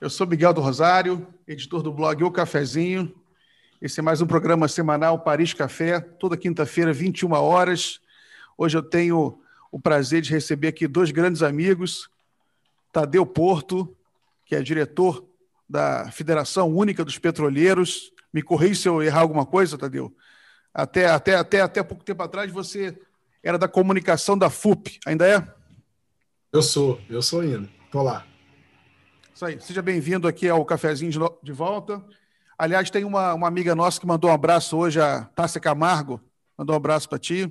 Eu sou Miguel do Rosário, editor do blog O Cafezinho. Esse é mais um programa semanal Paris Café, toda quinta-feira, 21 horas. Hoje eu tenho o prazer de receber aqui dois grandes amigos, Tadeu Porto, que é diretor da Federação Única dos Petroleiros. Me corrija se eu errar alguma coisa, Tadeu. Até, até, até, até pouco tempo atrás você era da comunicação da FUP, ainda é? Eu sou, eu sou ainda. Estou lá. Isso aí. Seja bem-vindo aqui ao Cafezinho de, volta. Aliás, tem uma, uma amiga nossa que mandou um abraço hoje, a Tássia Camargo. Mandou um abraço para ti.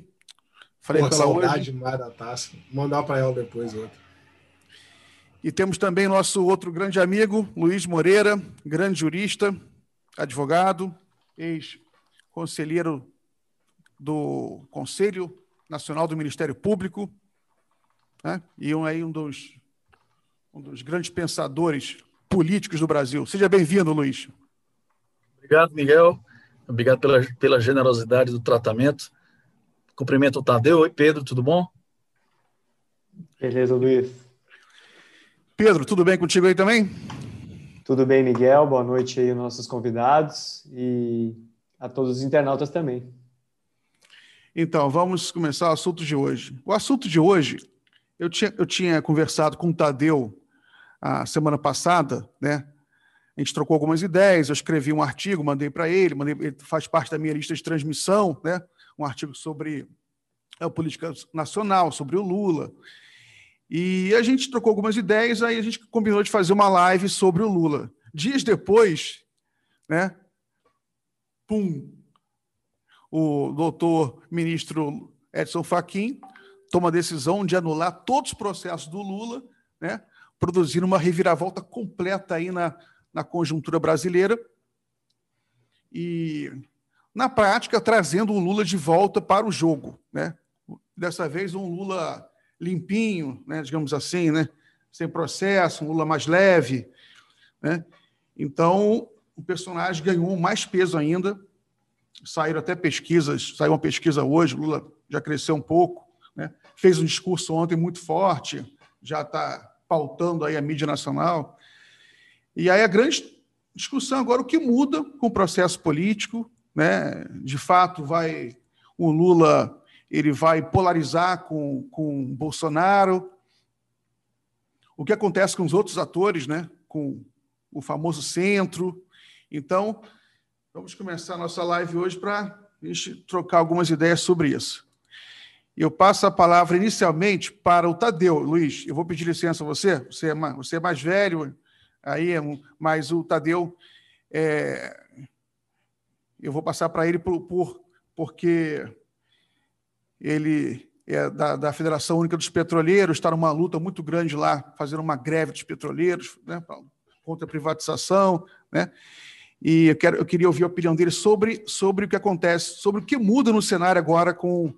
Falei Pô, pela saudade hoje. demais da Tássia. Mandar para ela depois outro. E temos também nosso outro grande amigo, Luiz Moreira, grande jurista, advogado, ex-conselheiro do Conselho Nacional do Ministério Público, né? e um, aí um dos um dos grandes pensadores políticos do Brasil. Seja bem-vindo, Luiz. Obrigado, Miguel. Obrigado pela, pela generosidade do tratamento. Cumprimento o Tadeu. Oi, Pedro, tudo bom? Beleza, Luiz. Pedro, tudo bem contigo aí também? Tudo bem, Miguel. Boa noite aí aos nossos convidados e a todos os internautas também. Então, vamos começar o assunto de hoje. O assunto de hoje, eu tinha, eu tinha conversado com o Tadeu a semana passada, né? A gente trocou algumas ideias, eu escrevi um artigo, mandei para ele, mandei, ele faz parte da minha lista de transmissão, né? Um artigo sobre a política nacional, sobre o Lula. E a gente trocou algumas ideias, aí a gente combinou de fazer uma live sobre o Lula. Dias depois, né? Pum! O doutor ministro Edson Fachin toma a decisão de anular todos os processos do Lula, né? Produzindo uma reviravolta completa aí na, na conjuntura brasileira e, na prática, trazendo o Lula de volta para o jogo. Né? Dessa vez, um Lula limpinho, né? digamos assim, né? sem processo, um Lula mais leve. Né? Então, o personagem ganhou mais peso ainda. Saíram até pesquisas, saiu uma pesquisa hoje, Lula já cresceu um pouco, né? fez um discurso ontem muito forte, já está pautando aí a mídia nacional. E aí a grande discussão agora o que muda com o processo político, né? De fato, vai o Lula ele vai polarizar com com Bolsonaro. O que acontece com os outros atores, né? Com o famoso centro. Então, vamos começar a nossa live hoje para a gente trocar algumas ideias sobre isso. Eu passo a palavra inicialmente para o Tadeu. Luiz, eu vou pedir licença a você, você é mais, você é mais velho, aí, é mas o Tadeu, é, eu vou passar para ele por, por, porque ele é da, da, Federação Única dos Petroleiros, está numa luta muito grande lá, fazendo uma greve dos petroleiros, né, contra a privatização, né? E eu, quero, eu queria ouvir a opinião dele sobre, sobre o que acontece, sobre o que muda no cenário agora com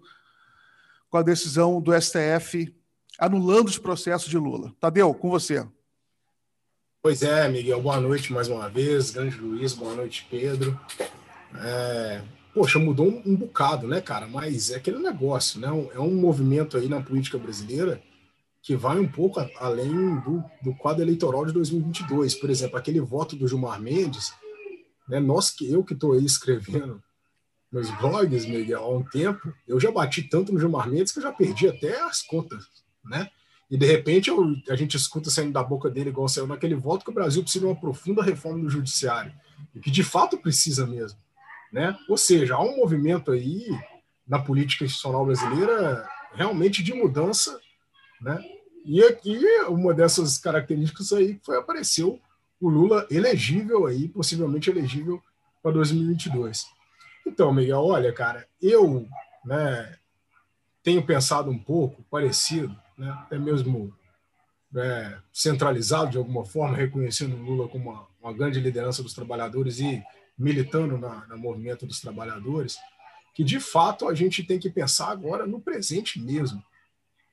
com a decisão do STF anulando os processos de Lula. Tadeu, com você. Pois é, Miguel, boa noite mais uma vez. Grande Luiz, boa noite, Pedro. É, poxa, mudou um, um, bocado, né, cara? Mas é aquele negócio, né? É um movimento aí na política brasileira que vai um pouco além do, do quadro eleitoral de 2022. Por exemplo, aquele voto do Gilmar Mendes, né? Nós que eu que estou aí escrevendo meus blogs, Miguel, há um tempo, eu já bati tanto no Gilmar Mendes que eu já perdi até as contas, né? E de repente eu, a gente escuta saindo da boca dele, igual saiu naquele voto, que o Brasil precisa de uma profunda reforma do judiciário, e que de fato precisa mesmo, né? Ou seja, há um movimento aí na política institucional brasileira realmente de mudança, né? E aqui uma dessas características aí foi apareceu o Lula elegível aí, possivelmente elegível para 2022. Então, Miguel, olha, cara, eu né, tenho pensado um pouco parecido, né, até mesmo é, centralizado de alguma forma, reconhecendo Lula como uma, uma grande liderança dos trabalhadores e militando na, no movimento dos trabalhadores, que de fato a gente tem que pensar agora no presente mesmo,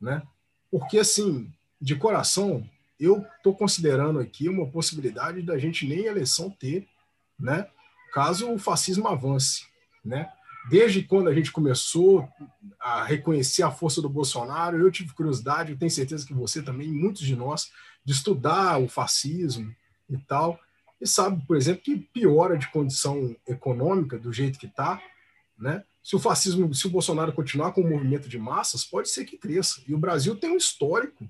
né? Porque assim, de coração, eu estou considerando aqui uma possibilidade da gente nem eleição ter, né? Caso o fascismo avance, né? Desde quando a gente começou a reconhecer a força do Bolsonaro, eu tive curiosidade, eu tenho certeza que você também, muitos de nós, de estudar o fascismo, e tal, e sabe, por exemplo, que piora de condição econômica do jeito que está, né? Se o fascismo, se o Bolsonaro continuar com o movimento de massas, pode ser que cresça. E o Brasil tem um histórico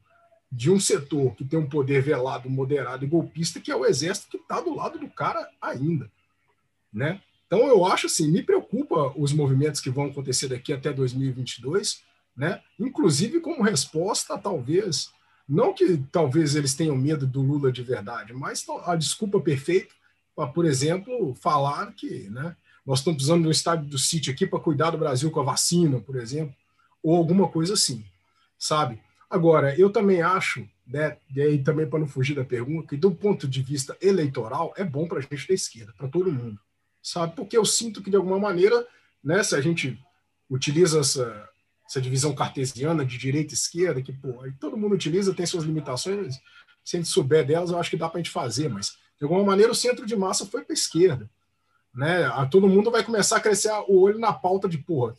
de um setor que tem um poder velado, moderado e golpista, que é o exército que está do lado do cara ainda, né? Então eu acho assim, me preocupa os movimentos que vão acontecer daqui até 2022, né? Inclusive como resposta, talvez, não que talvez eles tenham medo do Lula de verdade, mas a desculpa perfeita para, por exemplo, falar que, né? Nós estamos precisando de um estádio do City aqui para cuidar do Brasil com a vacina, por exemplo, ou alguma coisa assim, sabe? Agora, eu também acho, né, e aí também para não fugir da pergunta, que do ponto de vista eleitoral é bom para a gente da esquerda, para todo mundo, sabe? Porque eu sinto que de alguma maneira, né, se a gente utiliza essa, essa divisão cartesiana de direita e esquerda, que pô, todo mundo utiliza, tem suas limitações, se a gente souber delas, eu acho que dá para a gente fazer, mas de alguma maneira o centro de massa foi para a esquerda né? A todo mundo vai começar a crescer o olho na pauta de porra.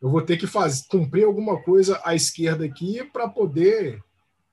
Eu vou ter que fazer, cumprir alguma coisa à esquerda aqui para poder,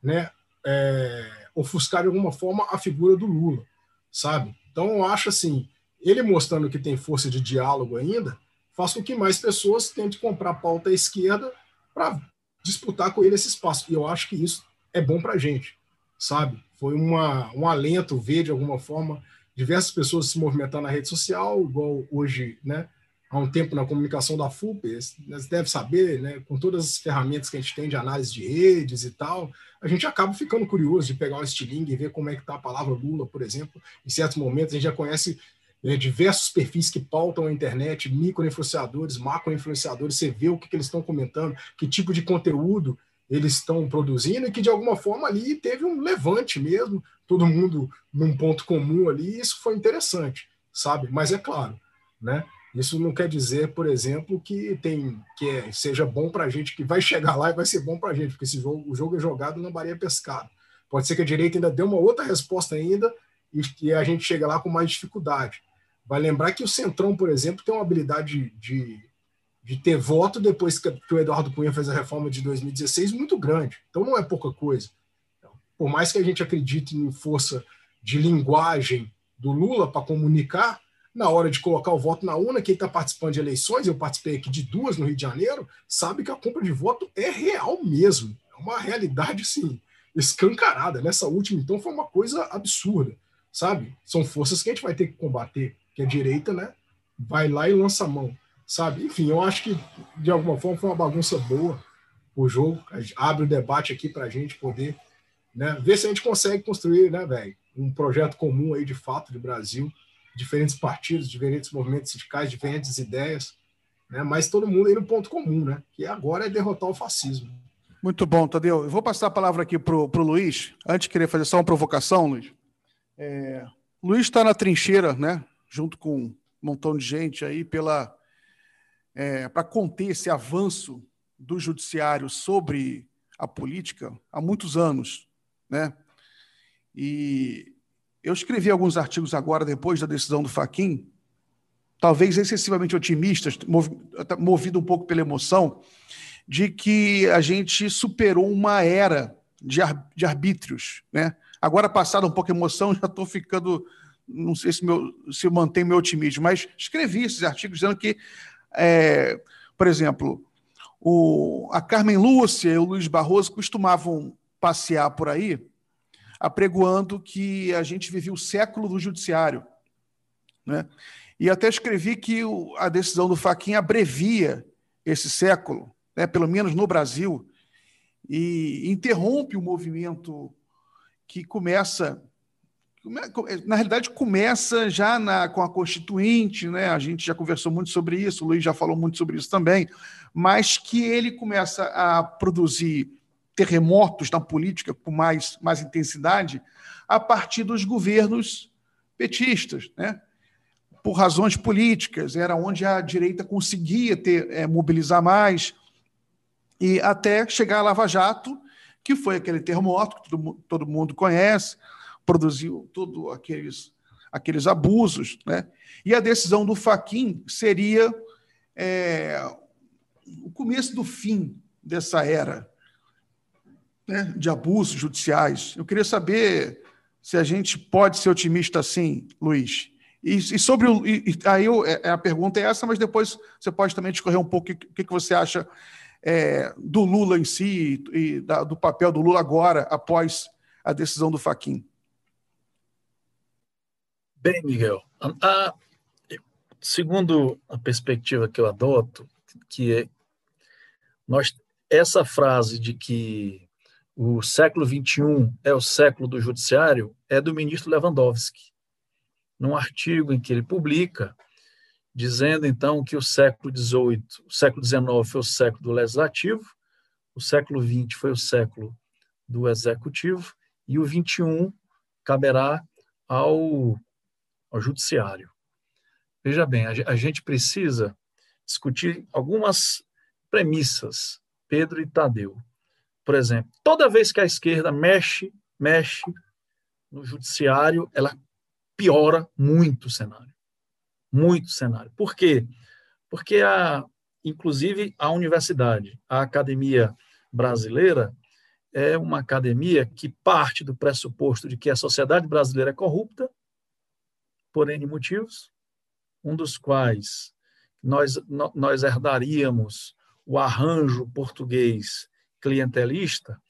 né, é, ofuscar de alguma forma a figura do Lula, sabe? Então eu acho assim, ele mostrando que tem força de diálogo ainda, faz com que mais pessoas tentem comprar pauta à esquerda para disputar com ele esse espaço. E eu acho que isso é bom para a gente, sabe? Foi uma, um alento ver de alguma forma diversas pessoas se movimentando na rede social, igual hoje, né? Há um tempo na comunicação da FUP, você deve saber, né, com todas as ferramentas que a gente tem de análise de redes e tal, a gente acaba ficando curioso de pegar um estilingue e ver como é que está a palavra Lula, por exemplo. Em certos momentos, a gente já conhece né, diversos perfis que pautam a internet, micro-influenciadores, macro-influenciadores, você vê o que, que eles estão comentando, que tipo de conteúdo eles estão produzindo e que de alguma forma ali teve um levante mesmo, todo mundo num ponto comum ali, isso foi interessante, sabe? Mas é claro, né? Isso não quer dizer, por exemplo, que tem que é, seja bom para a gente, que vai chegar lá e vai ser bom para a gente, porque esse jogo, o jogo é jogado na Maria Pescada. Pode ser que a direita ainda dê uma outra resposta ainda e a gente chega lá com mais dificuldade. Vai lembrar que o Centrão, por exemplo, tem uma habilidade de, de ter voto depois que o Eduardo Cunha fez a reforma de 2016 muito grande. Então não é pouca coisa. Por mais que a gente acredite em força de linguagem do Lula para comunicar, na hora de colocar o voto na urna, quem está participando de eleições, eu participei aqui de duas no Rio de Janeiro, sabe que a compra de voto é real mesmo. É uma realidade, sim, escancarada. Nessa última, então, foi uma coisa absurda, sabe? São forças que a gente vai ter que combater, que a direita, né, vai lá e lança a mão sabe? Enfim, eu acho que de alguma forma foi uma bagunça boa o jogo. Abre o debate aqui para a gente poder né, ver se a gente consegue construir, né, velho, um projeto comum aí de fato de Brasil, diferentes partidos, diferentes movimentos sindicais, diferentes ideias, né, mas todo mundo aí no ponto comum, né, que agora é derrotar o fascismo. Muito bom, Tadeu. Eu vou passar a palavra aqui para o Luiz. Antes de querer fazer só uma provocação, Luiz. É, Luiz está na trincheira, né? Junto com um montão de gente aí pela é, para conter esse avanço do judiciário sobre a política há muitos anos, né? E eu escrevi alguns artigos agora depois da decisão do Faquin, talvez excessivamente otimistas, movido um pouco pela emoção, de que a gente superou uma era de, de arbítrios, né? Agora, passada um pouco a emoção, já estou ficando, não sei se, meu, se mantenho meu otimismo, mas escrevi esses artigos dizendo que é, por exemplo, o, a Carmen Lúcia e o Luiz Barroso costumavam passear por aí apregoando que a gente vivia o século do judiciário. Né? E até escrevi que o, a decisão do Faquin abrevia esse século, né, pelo menos no Brasil, e interrompe o movimento que começa na realidade, começa já na, com a Constituinte, né? a gente já conversou muito sobre isso, o Luiz já falou muito sobre isso também, mas que ele começa a produzir terremotos na política com mais, mais intensidade a partir dos governos petistas, né? por razões políticas, era onde a direita conseguia ter, é, mobilizar mais, e até chegar a Lava Jato, que foi aquele terremoto que todo, todo mundo conhece, produziu todos aqueles, aqueles abusos. Né? E a decisão do Faquin seria é, o começo do fim dessa era né, de abusos judiciais. Eu queria saber se a gente pode ser otimista assim, Luiz. E, e sobre o. E, aí eu, é, a pergunta é essa, mas depois você pode também discorrer um pouco o que, que você acha é, do Lula em si e da, do papel do Lula agora, após a decisão do Faquin. Bem, Miguel, a, segundo a perspectiva que eu adoto, que é nós, essa frase de que o século XXI é o século do judiciário é do ministro Lewandowski, num artigo em que ele publica, dizendo então que o século XVIII, o século XIX foi o século do legislativo, o século XX foi o século do executivo e o XXI caberá ao, ao judiciário. Veja bem, a, gente precisa discutir algumas premissas, Pedro e Tadeu. Por exemplo, toda vez que a esquerda mexe, mexe no judiciário, ela piora muito o cenário. Muito cenário. Por quê? Porque, a, inclusive, a universidade, a academia brasileira, é uma academia que parte do pressuposto de que a sociedade brasileira é corrupta, por N motivos, um dos quais nós, nós herdaríamos o arranjo português clientelista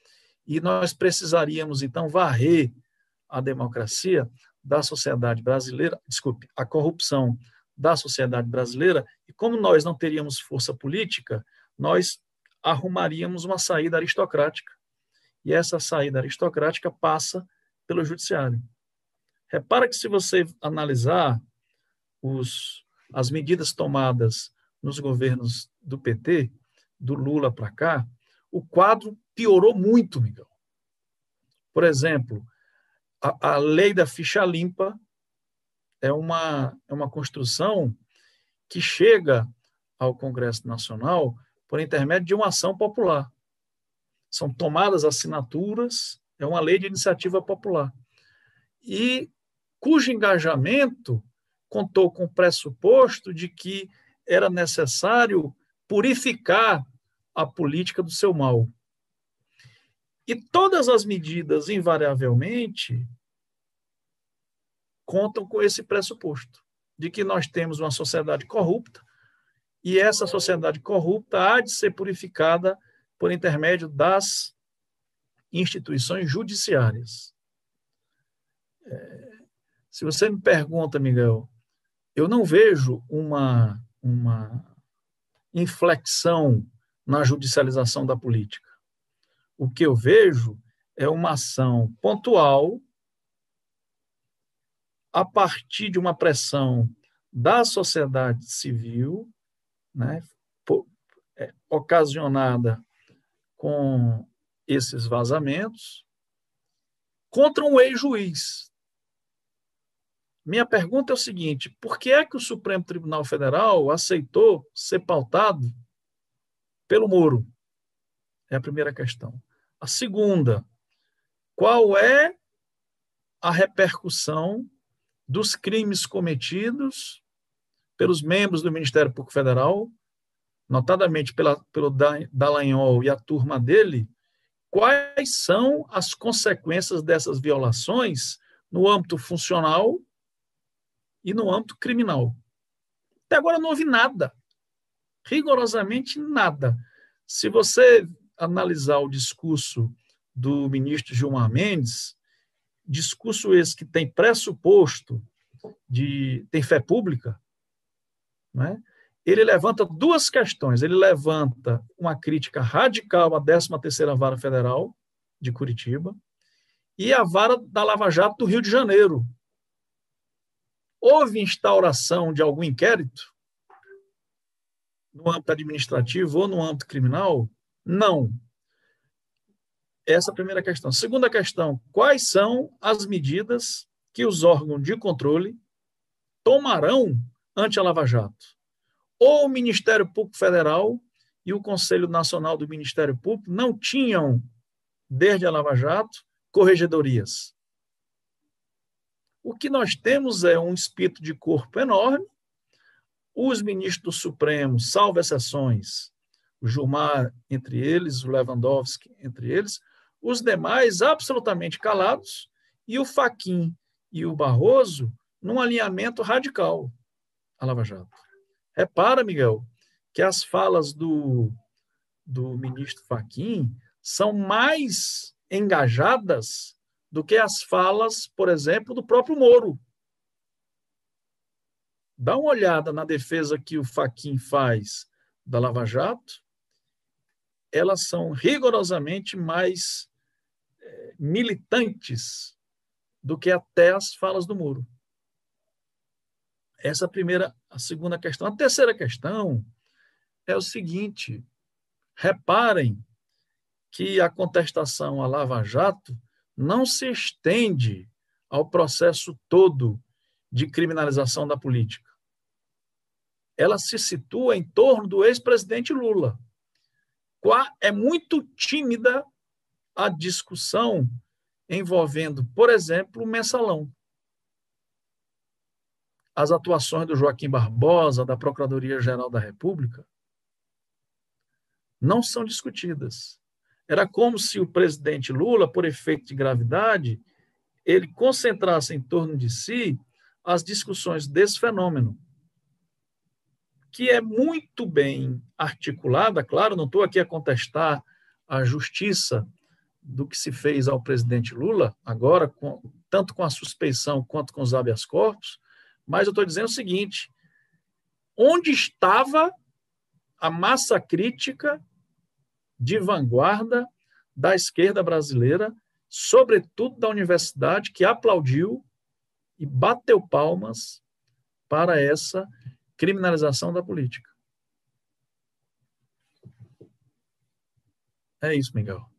e nós precisaríamos, então, varrer a democracia da sociedade brasileira, desculpe, a corrupção da sociedade brasileira, e como nós não teríamos força política, nós arrumaríamos uma saída aristocrática. E essa saída aristocrática passa pelo judiciário. Repara que se você analisar os, as medidas tomadas nos governos do PT, do Lula para cá, o quadro piorou muito, Miguel. Por exemplo, a, a lei da ficha limpa é uma, é uma construção que chega ao Congresso Nacional por intermédio de uma ação popular. São tomadas assinaturas, é uma lei de iniciativa popular. E cujo engajamento contou com o pressuposto de que era necessário purificar a política do seu mal. E todas as medidas, invariavelmente, contam com esse pressuposto, de que nós temos uma sociedade corrupta, e essa sociedade corrupta há de ser purificada por intermédio das instituições judiciárias. É, se você me pergunta, Miguel, eu não vejo uma, uma inflexão na judicialização da política. O que eu vejo é uma ação pontual a partir de uma pressão da sociedade civil, né, é, ocasionada com esses vazamentos, contra um ex-juiz. Minha pergunta é o seguinte: por que é que o Supremo Tribunal Federal aceitou ser pautado pelo Moro? É a primeira questão. A segunda, qual é a repercussão dos crimes cometidos pelos membros do Ministério Público Federal, notadamente pela, pelo Dallagnol e a turma dele, quais são as consequências dessas violações no âmbito funcional e no âmbito criminal. Até agora não houve nada, rigorosamente nada. Se você analisar o discurso do ministro Gilmar Mendes, discurso esse que tem pressuposto de ter fé pública, né? ele levanta duas questões. Ele levanta uma crítica radical à 13ª Vara Federal de Curitiba e a vara da Lava Jato do Rio de Janeiro, Houve instauração de algum inquérito no âmbito administrativo ou no âmbito criminal? Não. Essa é a primeira questão. Segunda questão: quais são as medidas que os órgãos de controle tomarão ante a Lava Jato? Ou o Ministério Público Federal e o Conselho Nacional do Ministério Público não tinham, desde a Lava Jato, corregedorias. O que nós temos é um espírito de corpo enorme. Os ministros do Supremo, salvo exceções, o Gilmar entre eles, o Lewandowski entre eles, os demais absolutamente calados e o Faquim e o Barroso num alinhamento radical à Lava Jato. Repara, Miguel, que as falas do, do ministro Faquim são mais engajadas do que as falas, por exemplo, do próprio Moro. Dá uma olhada na defesa que o Faquim faz da Lava Jato, elas são rigorosamente mais militantes do que até as falas do Moro. Essa é a primeira, a segunda questão. A terceira questão é o seguinte: reparem que a contestação à Lava Jato não se estende ao processo todo de criminalização da política. Ela se situa em torno do ex-presidente Lula. É muito tímida a discussão envolvendo, por exemplo, o mensalão as atuações do Joaquim Barbosa, da Procuradoria-Geral da República, não são discutidas. Era como se o presidente Lula, por efeito de gravidade, ele concentrasse em torno de si as discussões desse fenômeno, que é muito bem articulada, claro, não estou aqui a contestar a justiça do que se fez ao presidente Lula, agora, com, tanto com a suspeição quanto com os habeas corpus, mas eu estou dizendo o seguinte: onde estava a massa crítica de vanguarda da esquerda brasileira, sobretudo da universidade, que aplaudiu e bateu palmas para essa criminalização da política? É isso, Miguel.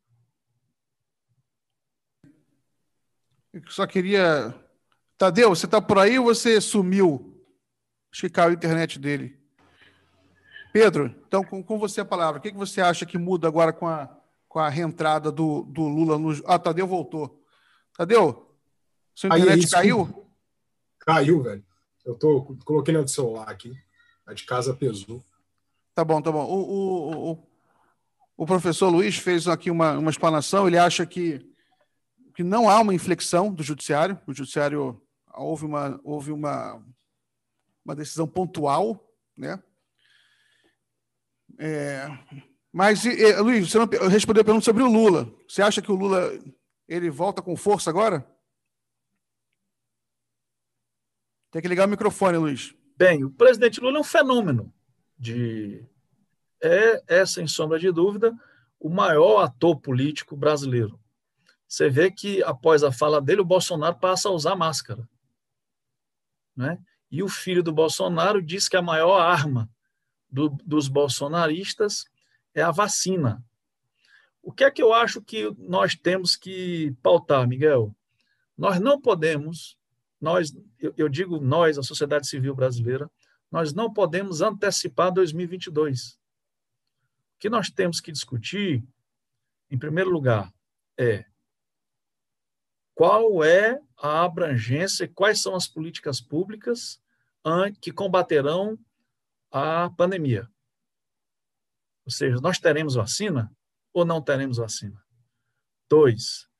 Só queria Tadeu, você está por aí ou você sumiu? Acho que caiu a internet dele. Pedro, então com, com você a palavra. O que, que você acha que muda agora com a, com a reentrada do, do Lula no. Ah, Tadeu voltou. Tadeu, sua internet aí, caiu? Caiu, velho. Eu tô, coloquei no celular aqui. A de casa pesou. Tá bom, tá bom. O, o, o, o professor Luiz fez aqui uma, uma explanação. Ele acha que, que não há uma inflexão do judiciário. O judiciário houve uma, houve uma, uma decisão pontual, né? É, mas, e, Luiz, você não respondeu a pergunta sobre o Lula. Você acha que o Lula ele volta com força agora? Tem que ligar o microfone, Luiz. Bem, o presidente Lula é um fenômeno de é, é sem sombra de dúvida o maior ator político brasileiro. Você vê que após a fala dele, o Bolsonaro passa a usar máscara. Né? E o filho do Bolsonaro diz que a maior arma do, dos bolsonaristas é a vacina. O que é que eu acho que nós temos que pautar, Miguel? Nós não podemos, nós, eu, eu digo nós, a sociedade civil brasileira, nós não podemos antecipar 2022. O que nós temos que discutir, em primeiro lugar, é qual é a abrangência, quais são as políticas públicas que combaterão a pandemia. Ou seja, nós teremos vacina ou não teremos vacina? Dois,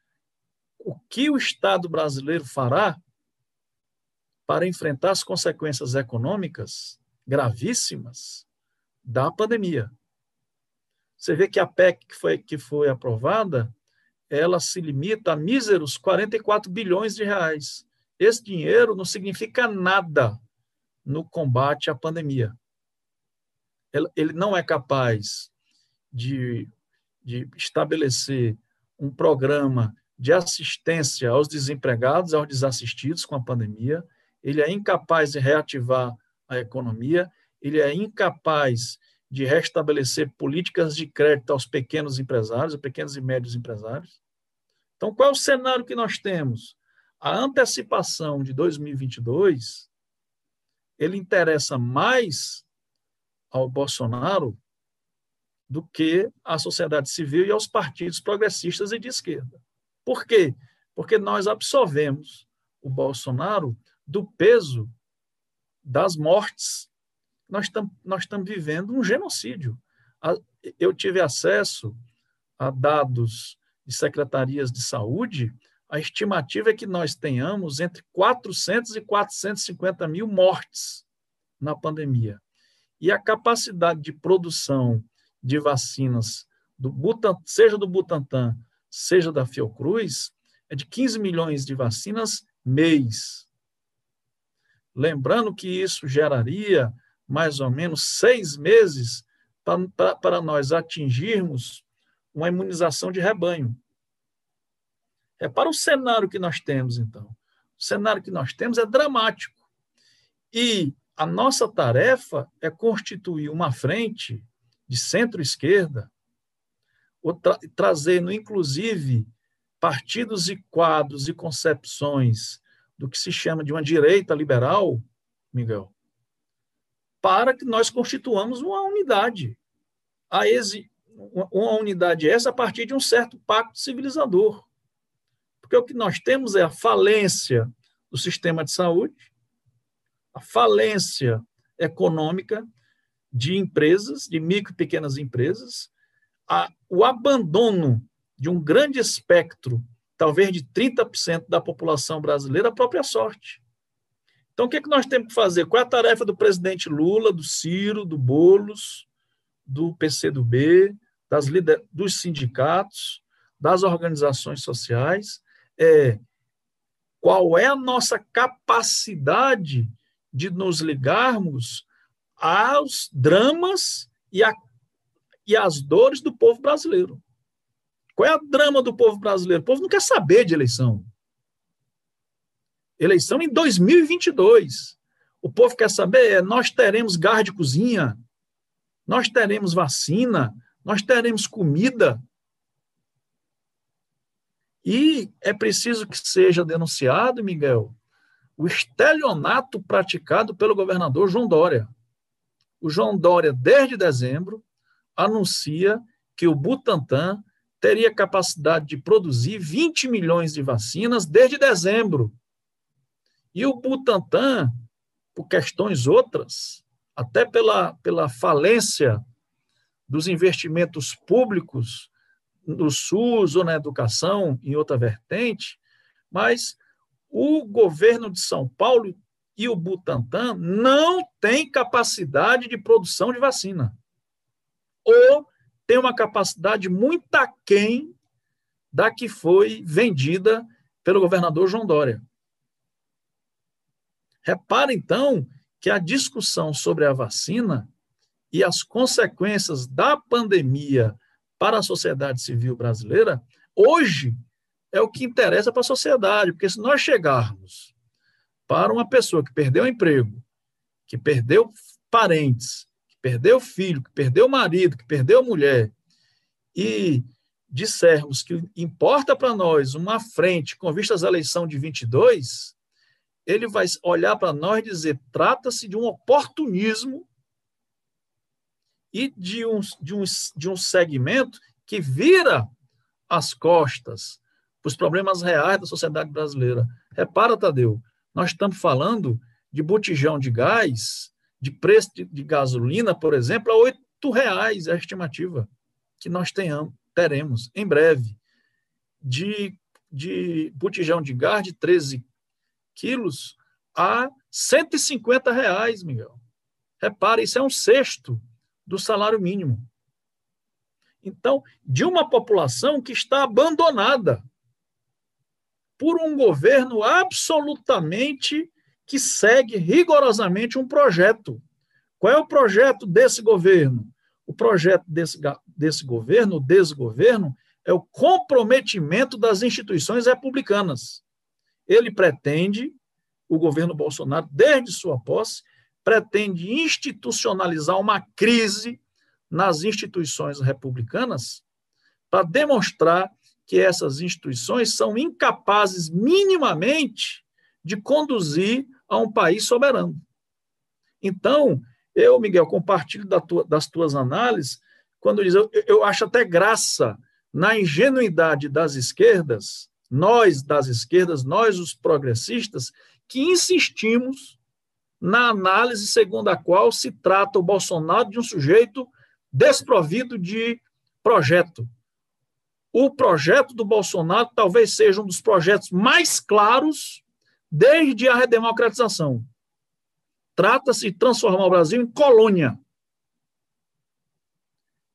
o que o Estado brasileiro fará para enfrentar as consequências econômicas gravíssimas da pandemia? Você vê que a PEC que foi, que foi aprovada ela se limita a míseros 44 bilhões de reais. Esse dinheiro não significa nada no combate à pandemia. Ele não é capaz de, de estabelecer um programa de assistência aos desempregados, aos desassistidos com a pandemia, ele é incapaz de reativar a economia, ele é incapaz de restabelecer políticas de crédito aos pequenos empresários, aos pequenos e médios empresários. Então, qual é o cenário que nós temos? A antecipação de 2022, ele interessa mais ao Bolsonaro do que à sociedade civil e aos partidos progressistas e de esquerda. Por quê? Porque nós absorvemos o Bolsonaro do peso das mortes nós estamos nós vivendo um genocídio. Eu tive acesso a dados de secretarias de saúde a estimativa é que nós tenhamos entre 400 e 450 mil mortes na pandemia. E a capacidade de produção de vacinas, do Butantan, seja do Butantan, seja da Fiocruz, é de 15 milhões de vacinas mês. Lembrando que isso geraria mais ou menos seis meses para, para nós atingirmos uma imunização de rebanho. É para o cenário que nós temos, então. O cenário que nós temos é dramático. E a nossa tarefa é constituir uma frente de centro-esquerda, tra trazendo, inclusive, partidos e quadros e concepções do que se chama de uma direita liberal, Miguel, para que nós constituamos uma unidade. A exi uma unidade essa a partir de um certo pacto civilizador. Porque o que nós temos é a falência do sistema de saúde, a falência econômica de empresas, de micro e pequenas empresas, a, o abandono de um grande espectro, talvez de 30% da população brasileira, à própria sorte. Então, o que, é que nós temos que fazer? Qual é a tarefa do presidente Lula, do Ciro, do Bolos, do PCdoB, das lider... dos sindicatos, das organizações sociais? É qual é a nossa capacidade de nos ligarmos aos dramas e, a, e às dores do povo brasileiro. Qual é a drama do povo brasileiro? O povo não quer saber de eleição. Eleição em 2022. O povo quer saber, é, nós teremos gás de cozinha, nós teremos vacina, nós teremos comida. E é preciso que seja denunciado, Miguel, o estelionato praticado pelo governador João Dória. O João Dória, desde dezembro, anuncia que o Butantan teria capacidade de produzir 20 milhões de vacinas desde dezembro. E o Butantan, por questões outras, até pela, pela falência dos investimentos públicos no SUS ou na educação, em outra vertente, mas o governo de São Paulo e o Butantan não têm capacidade de produção de vacina. Ou tem uma capacidade muito aquém da que foi vendida pelo governador João Dória. Repara, então, que a discussão sobre a vacina e as consequências da pandemia para a sociedade civil brasileira, hoje é o que interessa para a sociedade, porque se nós chegarmos para uma pessoa que perdeu emprego, que perdeu parentes, que perdeu filho, que perdeu marido, que perdeu mulher, e dissermos que importa para nós uma frente com vistas à eleição de 22, ele vai olhar para nós e dizer: trata-se de um oportunismo e de um, de, um, de um segmento que vira as costas os problemas reais da sociedade brasileira. Repara, Tadeu, nós estamos falando de botijão de gás, de preço de, de gasolina, por exemplo, a oito reais é a estimativa que nós tenhamos, teremos em breve. De, de botijão de gás de 13 quilos a 150 reais, Miguel. Repare, isso é um sexto do salário mínimo. Então, de uma população que está abandonada, por um governo absolutamente que segue rigorosamente um projeto. Qual é o projeto desse governo? O projeto desse, desse governo, desgoverno, é o comprometimento das instituições republicanas. Ele pretende, o governo Bolsonaro, desde sua posse, pretende institucionalizar uma crise nas instituições republicanas para demonstrar que essas instituições são incapazes minimamente de conduzir a um país soberano. Então, eu, Miguel, compartilho das tuas análises, quando diz, eu, eu acho até graça na ingenuidade das esquerdas, nós das esquerdas, nós os progressistas, que insistimos na análise segundo a qual se trata o Bolsonaro de um sujeito desprovido de projeto, o projeto do Bolsonaro talvez seja um dos projetos mais claros desde a redemocratização. Trata-se de transformar o Brasil em colônia.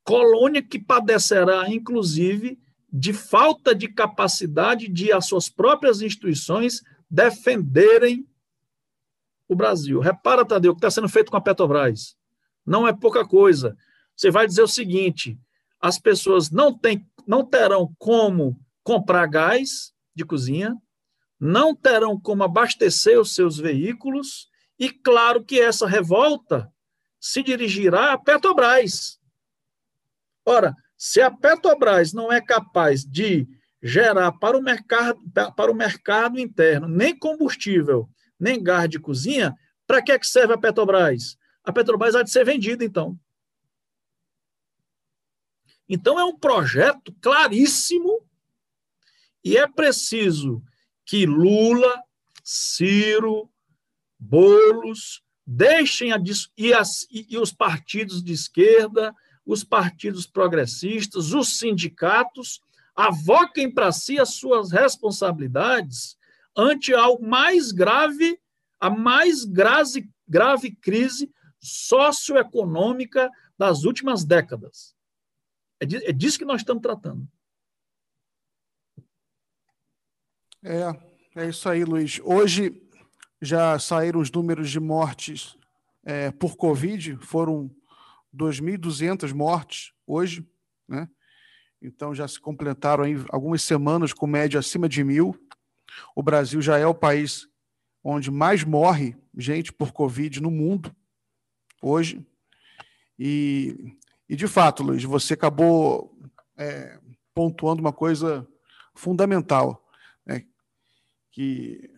Colônia que padecerá, inclusive, de falta de capacidade de as suas próprias instituições defenderem o Brasil. Repara, Tadeu, o que está sendo feito com a Petrobras. Não é pouca coisa. Você vai dizer o seguinte: as pessoas não, têm, não terão como comprar gás de cozinha, não terão como abastecer os seus veículos, e claro que essa revolta se dirigirá à Petrobras. Ora, se a Petrobras não é capaz de gerar para o mercado, para o mercado interno nem combustível, nem gás de cozinha, para que, é que serve a Petrobras? A Petrobras há de ser vendida, então. Então, é um projeto claríssimo e é preciso que Lula, Ciro, Bolos deixem a, e, as, e os partidos de esquerda, os partidos progressistas, os sindicatos, avoquem para si as suas responsabilidades ante a mais grave, a mais grave, grave crise socioeconômica das últimas décadas. É, é disso que nós estamos tratando. É, é isso aí, Luiz. Hoje já saíram os números de mortes é, por Covid, foram 2.200 mortes hoje, né? Então já se completaram algumas semanas com média acima de mil. O Brasil já é o país onde mais morre gente por Covid no mundo hoje. E, e de fato, Luiz, você acabou é, pontuando uma coisa fundamental, né? que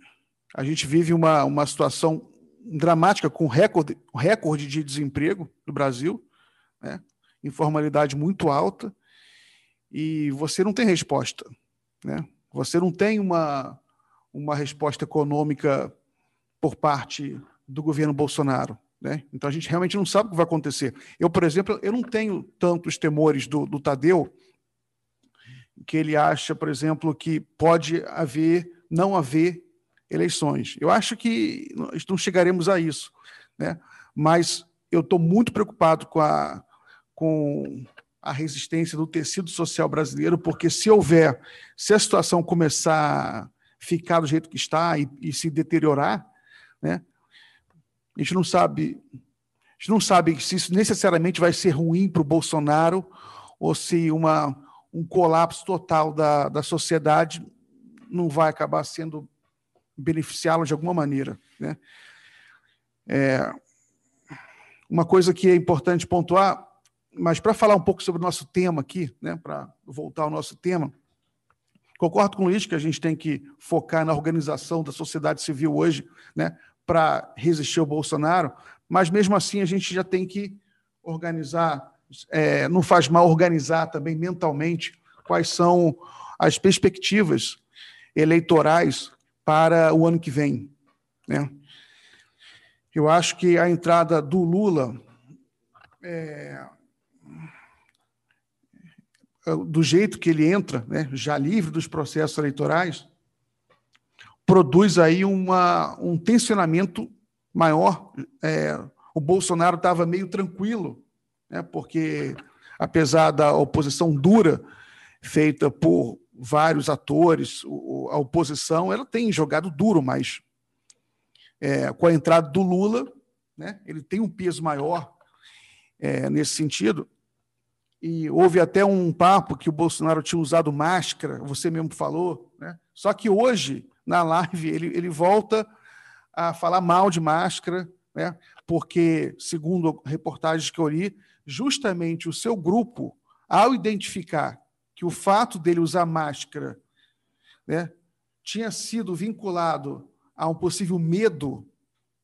a gente vive uma, uma situação dramática com recorde, recorde de desemprego no Brasil, né? informalidade muito alta, e você não tem resposta. Né? Você não tem uma, uma resposta econômica por parte do governo Bolsonaro. Né? Então a gente realmente não sabe o que vai acontecer. Eu, por exemplo, eu não tenho tantos temores do, do Tadeu, que ele acha, por exemplo, que pode haver, não haver eleições. Eu acho que nós não chegaremos a isso, né? mas eu estou muito preocupado com a, com a resistência do tecido social brasileiro, porque se houver, se a situação começar a ficar do jeito que está e, e se deteriorar, né, a gente não sabe, a gente não sabe se isso necessariamente vai ser ruim para o Bolsonaro ou se uma, um colapso total da, da sociedade não vai acabar sendo beneficiá-lo de alguma maneira. Né? É, uma coisa que é importante pontuar mas para falar um pouco sobre o nosso tema aqui, né, para voltar ao nosso tema, concordo com o Luiz que a gente tem que focar na organização da sociedade civil hoje, né, para resistir ao Bolsonaro, mas mesmo assim a gente já tem que organizar, é, não faz mal organizar também mentalmente quais são as perspectivas eleitorais para o ano que vem. Né? Eu acho que a entrada do Lula é, do jeito que ele entra, né, já livre dos processos eleitorais, produz aí uma, um tensionamento maior. É, o Bolsonaro estava meio tranquilo, né, porque, apesar da oposição dura feita por vários atores, a oposição ela tem jogado duro, mas é, com a entrada do Lula, né, ele tem um peso maior é, nesse sentido e houve até um papo que o Bolsonaro tinha usado máscara, você mesmo falou, né? Só que hoje, na live, ele, ele volta a falar mal de máscara, né? Porque, segundo reportagens que eu li, justamente o seu grupo, ao identificar que o fato dele usar máscara né, tinha sido vinculado a um possível medo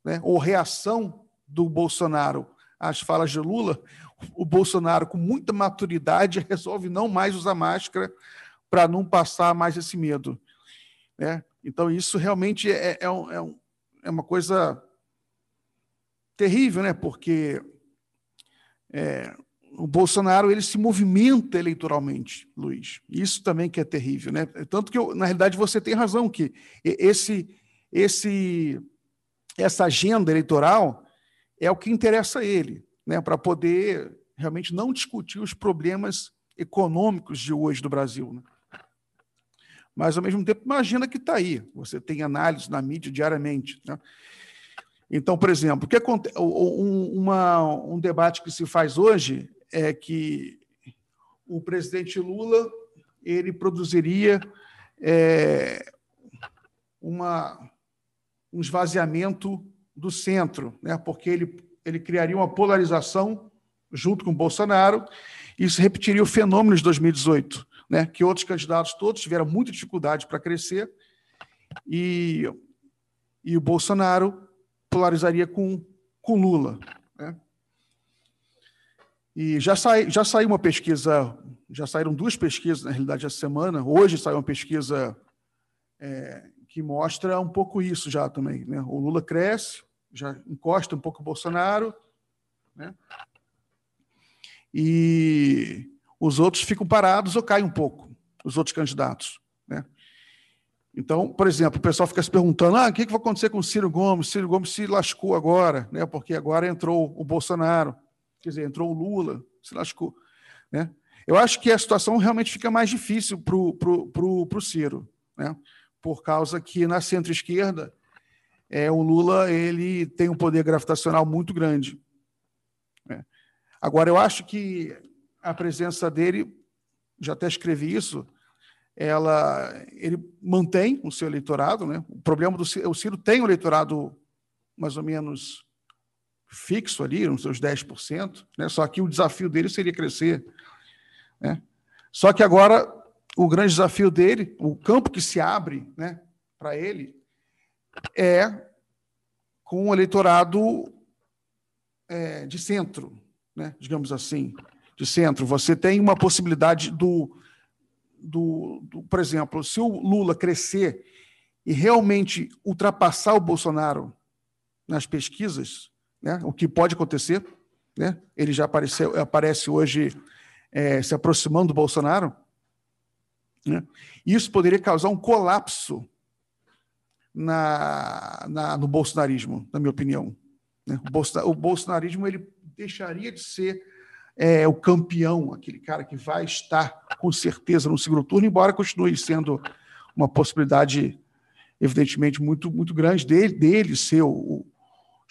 né, ou reação do Bolsonaro às falas de Lula, o Bolsonaro, com muita maturidade, resolve não mais usar máscara para não passar mais esse medo. Né? Então, isso realmente é, é, um, é, um, é uma coisa terrível, né? porque é, o Bolsonaro ele se movimenta eleitoralmente, Luiz. Isso também que é terrível, né? Tanto que eu, na realidade você tem razão que esse esse essa agenda eleitoral é o que interessa a ele, né? Para poder realmente não discutir os problemas econômicos de hoje do Brasil. Né? Mas, ao mesmo tempo, uma agenda que está aí. Você tem análise na mídia diariamente. Né? Então, por exemplo, que um, uma, um debate que se faz hoje é que o presidente Lula ele produziria é, uma, um esvaziamento do centro, né? porque ele, ele criaria uma polarização junto com Bolsonaro. Isso repetiria o fenômeno de 2018, né? que outros candidatos todos tiveram muita dificuldade para crescer e, e o Bolsonaro polarizaria com, com Lula. Né? E já, sai, já saiu uma pesquisa, já saíram duas pesquisas, na realidade, essa semana. Hoje saiu uma pesquisa é, que mostra um pouco isso já também. Né? O Lula cresce, já encosta um pouco o Bolsonaro, né? e os outros ficam parados ou caem um pouco, os outros candidatos. Né? Então, por exemplo, o pessoal fica se perguntando: ah, o que vai acontecer com o Ciro Gomes? Ciro Gomes se lascou agora, né? porque agora entrou o Bolsonaro, quer dizer, entrou o Lula, se lascou. Né? Eu acho que a situação realmente fica mais difícil para o Ciro, né? por causa que na centro-esquerda é, o Lula ele tem um poder gravitacional muito grande. Agora, eu acho que a presença dele, já até escrevi isso, ela, ele mantém o seu eleitorado. Né? O problema do Ciro, o Ciro tem um eleitorado mais ou menos fixo ali, uns seus 10%, né? só que o desafio dele seria crescer. Né? Só que agora, o grande desafio dele, o campo que se abre né, para ele, é com o eleitorado é, de centro, né, digamos assim, de centro, você tem uma possibilidade do, do, do, por exemplo, se o Lula crescer e realmente ultrapassar o Bolsonaro nas pesquisas, né, o que pode acontecer, né, ele já apareceu, aparece hoje é, se aproximando do Bolsonaro, né, isso poderia causar um colapso na, na, no bolsonarismo, na minha opinião. Né? O, bolsonarismo ele deixaria de ser é, o campeão, aquele cara que vai estar com certeza no segundo turno, embora continue sendo uma possibilidade, evidentemente, muito, muito grande dele, dele ser o, o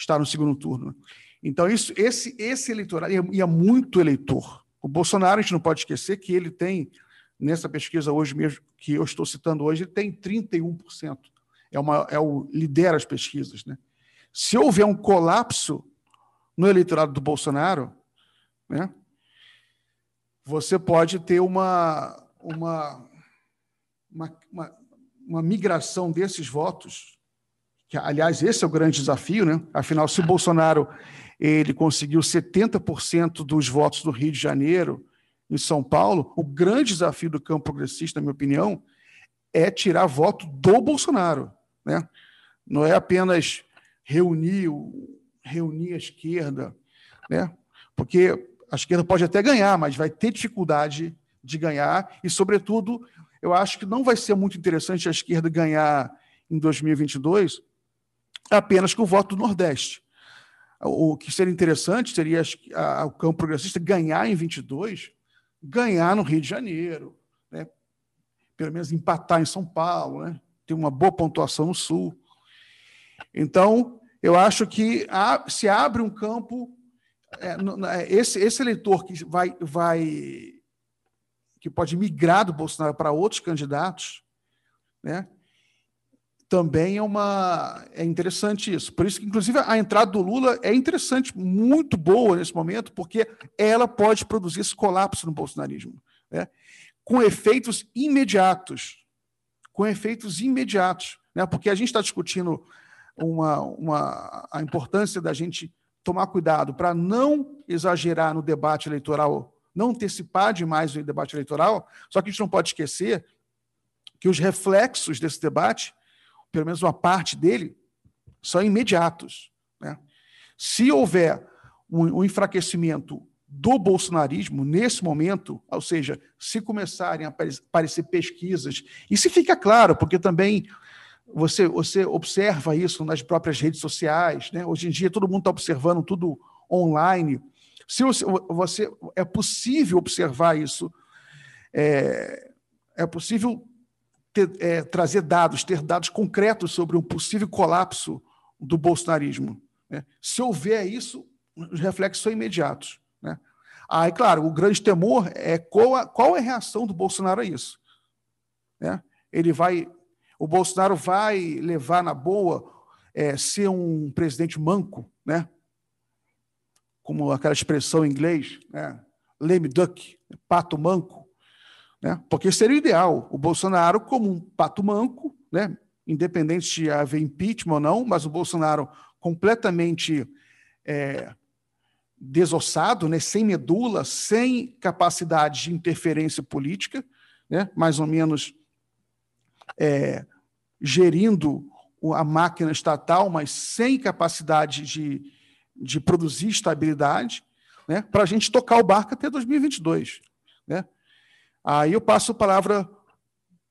estar no segundo turno. Então, isso, esse, esse eleitorado, e é muito eleitor. O Bolsonaro, a gente não pode esquecer que ele tem, nessa pesquisa hoje mesmo, que eu estou citando hoje, ele tem 31%. É, uma, é o lidera as pesquisas. Né? Se houver um colapso no eleitorado do Bolsonaro, né, você pode ter uma, uma, uma, uma, uma migração desses votos, que, aliás, esse é o grande desafio, né? afinal, se o Bolsonaro ele conseguiu 70% dos votos do Rio de Janeiro, em São Paulo, o grande desafio do campo progressista, na minha opinião, é tirar voto do Bolsonaro. Né? Não é apenas reunir reunir a esquerda, né? porque a esquerda pode até ganhar, mas vai ter dificuldade de ganhar, e, sobretudo, eu acho que não vai ser muito interessante a esquerda ganhar em 2022 apenas com o voto do Nordeste. O que seria interessante seria o campo progressista ganhar em 22, ganhar no Rio de Janeiro, né? pelo menos empatar em São Paulo, né? ter uma boa pontuação no Sul. Então, eu acho que se abre um campo. É, é, esse, esse eleitor que vai, vai que pode migrar do Bolsonaro para outros candidatos, né? Também é uma é interessante isso. Por isso que, inclusive, a entrada do Lula é interessante, muito boa nesse momento, porque ela pode produzir esse colapso no bolsonarismo, né? com efeitos imediatos, com efeitos imediatos, né? Porque a gente está discutindo uma, uma, a importância da gente tomar cuidado para não exagerar no debate eleitoral, não antecipar demais o debate eleitoral, só que a gente não pode esquecer que os reflexos desse debate, pelo menos uma parte dele, são imediatos. Né? Se houver um, um enfraquecimento do bolsonarismo nesse momento, ou seja, se começarem a aparecer pesquisas, e se fica claro, porque também você, você observa isso nas próprias redes sociais, né? hoje em dia todo mundo está observando tudo online. Se você, você, é possível observar isso, é, é possível ter, é, trazer dados, ter dados concretos sobre um possível colapso do bolsonarismo. Né? Se houver isso, os reflexos são imediatos. Né? Aí, claro, o grande temor é qual a, qual é a reação do Bolsonaro a isso. Né? Ele vai, o Bolsonaro vai levar na boa é, ser um presidente manco, né? como aquela expressão em inglês, né? lame duck, pato manco, né? porque seria o ideal, o Bolsonaro como um pato manco, né? independente de haver impeachment ou não, mas o Bolsonaro completamente é, desossado, né, sem medula, sem capacidade de interferência política, né, mais ou menos é, gerindo a máquina estatal, mas sem capacidade de, de produzir estabilidade, né, para a gente tocar o barco até 2022. Aí eu passo a palavra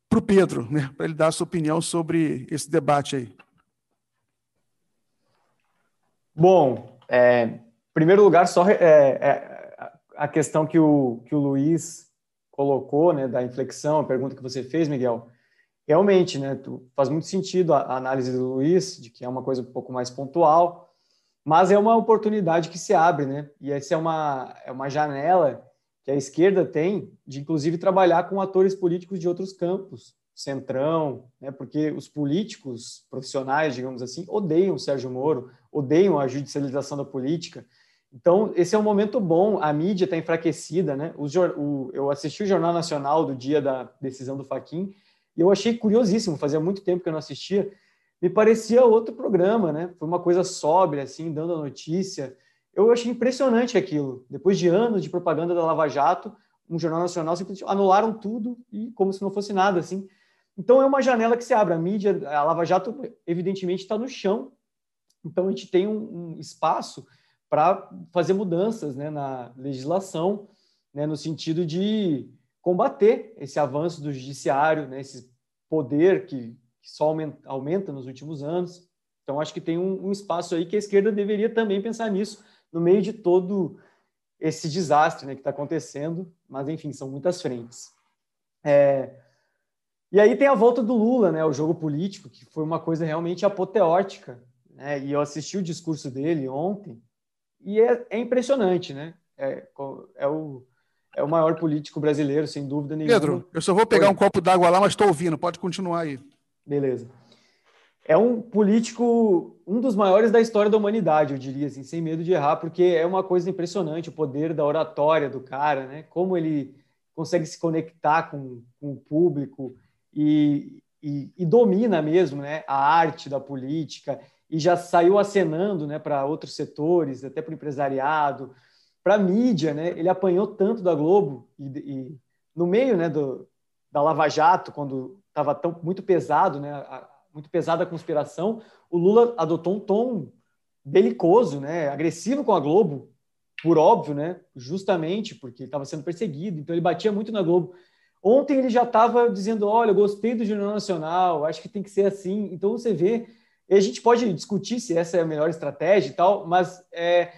para o Pedro, né, para ele dar a sua opinião sobre esse debate aí. Bom, é, primeiro lugar, só é, é, a questão que o, que o Luiz colocou, né, da inflexão, a pergunta que você fez, Miguel, realmente, né, tu, faz muito sentido a, a, análise do Luiz, de que é uma coisa um pouco mais pontual, mas é uma oportunidade que se abre, né, e essa é uma, é uma janela que a esquerda tem de, inclusive, trabalhar com atores políticos de outros campos, centrão, né, porque os políticos profissionais, digamos assim, odeiam o Sérgio Moro, odeiam a judicialização da política, então, esse é um momento bom, a mídia está enfraquecida, né? O, o, eu assisti o Jornal Nacional do dia da decisão do Faquin e eu achei curiosíssimo, fazia muito tempo que eu não assistia, me parecia outro programa, né? Foi uma coisa sóbria, assim, dando a notícia. Eu achei impressionante aquilo. Depois de anos de propaganda da Lava Jato, um Jornal Nacional simplesmente anularam tudo e como se não fosse nada, assim. Então, é uma janela que se abre. A mídia, a Lava Jato, evidentemente, está no chão. Então, a gente tem um, um espaço para fazer mudanças né, na legislação, né, no sentido de combater esse avanço do judiciário, né, esse poder que, que só aumenta, aumenta, nos últimos anos. Então, acho que tem um, um, espaço aí que a esquerda deveria também pensar nisso, no meio de todo esse desastre né, que está acontecendo. Mas, enfim, são muitas frentes. É... E aí tem a volta do Lula, né, o jogo político, que foi uma coisa realmente apoteótica. Né? E eu assisti o discurso dele ontem, e é, é impressionante, né? É, é, o, é o maior político brasileiro, sem dúvida nenhuma. Pedro, eu só vou pegar um copo d'água lá, mas estou ouvindo, pode continuar aí. Beleza. É um político, um dos maiores da história da humanidade, eu diria, assim, sem medo de errar, porque é uma coisa impressionante o poder da oratória do cara, né? Como ele consegue se conectar com, com o público e, e, e domina mesmo né? a arte da política e já saiu acenando né, para outros setores, até para o empresariado, para a mídia. Né? Ele apanhou tanto da Globo e, e no meio né, do, da Lava Jato, quando estava tão muito pesado, né, a, muito pesada a conspiração, o Lula adotou um tom belicoso, né, agressivo com a Globo, por óbvio, né, justamente porque estava sendo perseguido, então ele batia muito na Globo. Ontem ele já estava dizendo: Olha, gostei do Jornal Nacional, acho que tem que ser assim. Então você vê a gente pode discutir se essa é a melhor estratégia e tal, mas é,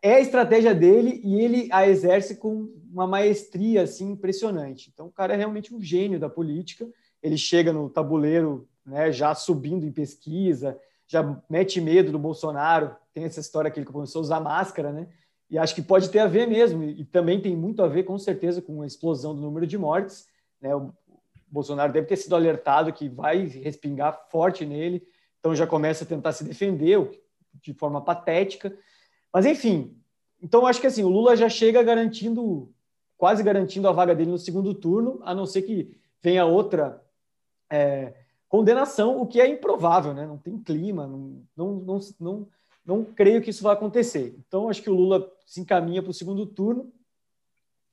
é a estratégia dele e ele a exerce com uma maestria assim impressionante. Então, o cara é realmente um gênio da política. Ele chega no tabuleiro, né, já subindo em pesquisa, já mete medo do Bolsonaro. Tem essa história que ele começou a usar máscara, né? E acho que pode ter a ver mesmo, e também tem muito a ver, com certeza, com a explosão do número de mortes. Né? O Bolsonaro deve ter sido alertado que vai respingar forte nele então já começa a tentar se defender de forma patética. Mas enfim, então acho que assim, o Lula já chega garantindo, quase garantindo a vaga dele no segundo turno, a não ser que venha outra é, condenação, o que é improvável, né? Não tem clima, não, não, não, não, não creio que isso vai acontecer. Então acho que o Lula se encaminha para o segundo turno.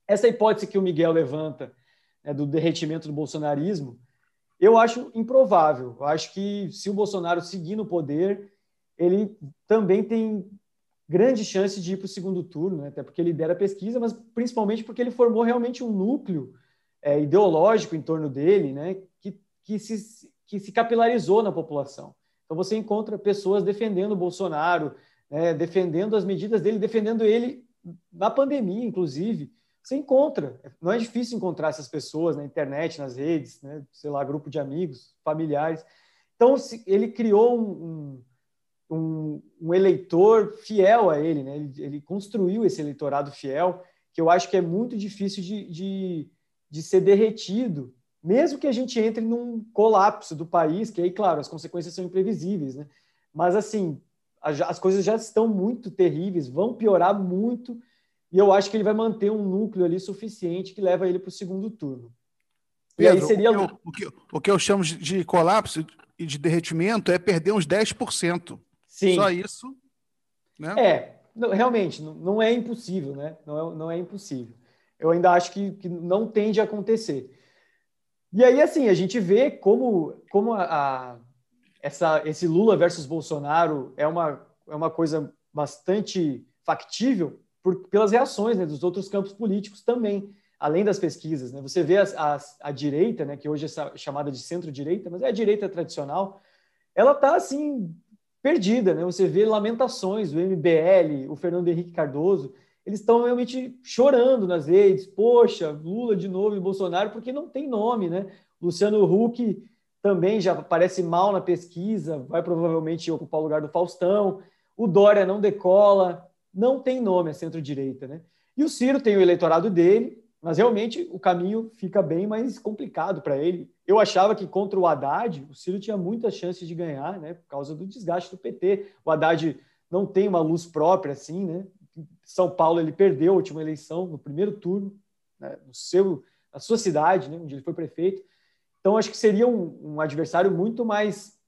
Essa hipótese que o Miguel levanta né, do derretimento do bolsonarismo, eu acho improvável. Eu acho que se o Bolsonaro seguir no poder, ele também tem grande chance de ir para o segundo turno, né? até porque ele lidera a pesquisa, mas principalmente porque ele formou realmente um núcleo é, ideológico em torno dele, né? que, que, se, que se capilarizou na população. Então você encontra pessoas defendendo o Bolsonaro, né? defendendo as medidas dele, defendendo ele na pandemia, inclusive. Você encontra, não é difícil encontrar essas pessoas na internet, nas redes, né? sei lá, grupo de amigos, familiares. Então ele criou um, um, um eleitor fiel a ele, né? Ele, ele, construiu esse eleitorado fiel, que eu acho que é muito difícil de, de, de ser derretido, mesmo que a gente entre num colapso do país, que aí, claro, as consequências são imprevisíveis, né? Mas, assim, as coisas já estão muito terríveis, vão piorar muito, e eu acho que ele vai manter um núcleo ali suficiente que leva ele para o segundo turno. Pedro, e aí seria... o, que eu, o, que, o que eu chamo de colapso e de derretimento é perder uns 10%. Sim. Só isso. Né? É, não, realmente, não, não, é impossível, né? Não é, não é impossível. Eu ainda acho que, que não tende a acontecer. E aí, assim, a gente vê como, como a, a, essa, esse Lula versus Bolsonaro é uma, é uma coisa bastante factível por, pelas reações né, dos outros campos políticos também, além das pesquisas. Né? Você vê a, a, a direita, né, que hoje é chamada de centro-direita, mas é a direita tradicional, ela está, assim, perdida, né? Você vê lamentações do MBL, o Fernando Henrique Cardoso, eles estão realmente chorando nas redes. Poxa, Lula de novo e Bolsonaro, porque não tem nome, né? Luciano Huck também já aparece mal na pesquisa, vai provavelmente ocupar o lugar do Faustão. O Dória não decola, não tem nome a centro-direita, né? E o Ciro tem o eleitorado dele, mas realmente o caminho fica bem mais complicado para ele. Eu achava que contra o Haddad, o Ciro tinha muitas chances de ganhar, né, por causa do desgaste do PT. O Haddad não tem uma luz própria assim, né? São Paulo ele perdeu a última eleição no primeiro turno, né, no seu, na sua cidade, né, onde ele foi prefeito. Então acho que seria um, um adversário muito mais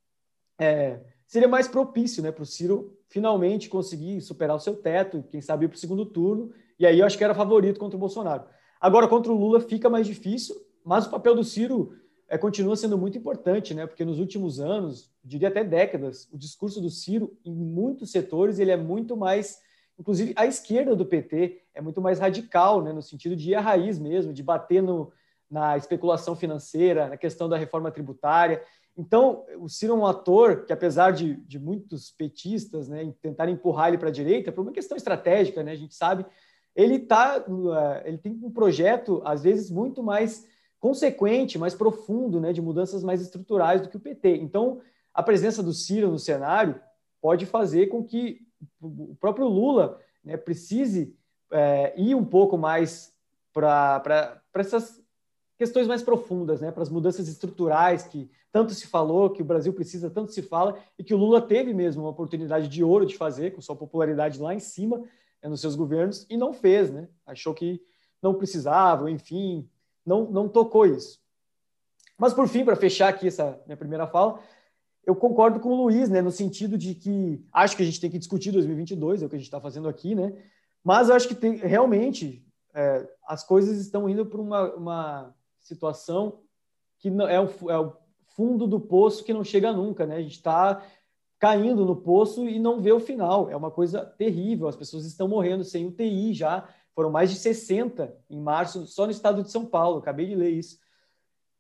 é, seria mais propício, né, para o Ciro finalmente conseguir superar o seu teto, quem sabe ir para o segundo turno. E aí eu acho que era favorito contra o Bolsonaro. Agora, contra o Lula fica mais difícil, mas o papel do Ciro é, continua sendo muito importante, né? Porque nos últimos anos, diria até décadas, o discurso do Ciro, em muitos setores, ele é muito mais, inclusive a esquerda do PT é muito mais radical, né? No sentido de ir à raiz mesmo, de bater no, na especulação financeira, na questão da reforma tributária. Então, o Ciro é um ator que, apesar de, de muitos petistas né, tentarem empurrar ele para a direita, por uma questão estratégica, né, a gente sabe ele tá, eh, ele tem um projeto às vezes muito mais consequente, mais profundo, né, de mudanças mais estruturais do que o PT. Então, a presença do Ciro no cenário pode fazer com que o próprio Lula né, precise é, ir um pouco mais para essas questões mais profundas, né, para as mudanças estruturais que tanto se falou, que o Brasil precisa, tanto se fala, e que o Lula teve mesmo uma oportunidade de ouro de fazer, com sua popularidade lá em cima, né, nos seus governos e não fez, né? Achou que não precisava, enfim, não, não tocou isso. Mas, por fim, para fechar aqui essa minha primeira fala, eu concordo com o Luiz, né, no sentido de que acho que a gente tem que discutir 2022, é o que a gente está fazendo aqui, né? Mas eu acho que tem, realmente é, as coisas estão indo para uma, uma situação que não, é, o, é o fundo do poço que não chega nunca, né? A gente está caindo no poço e não vê o final. É uma coisa terrível. As pessoas estão morrendo sem UTI já. Foram mais de 60 em março, só no estado de São Paulo. Acabei de ler isso.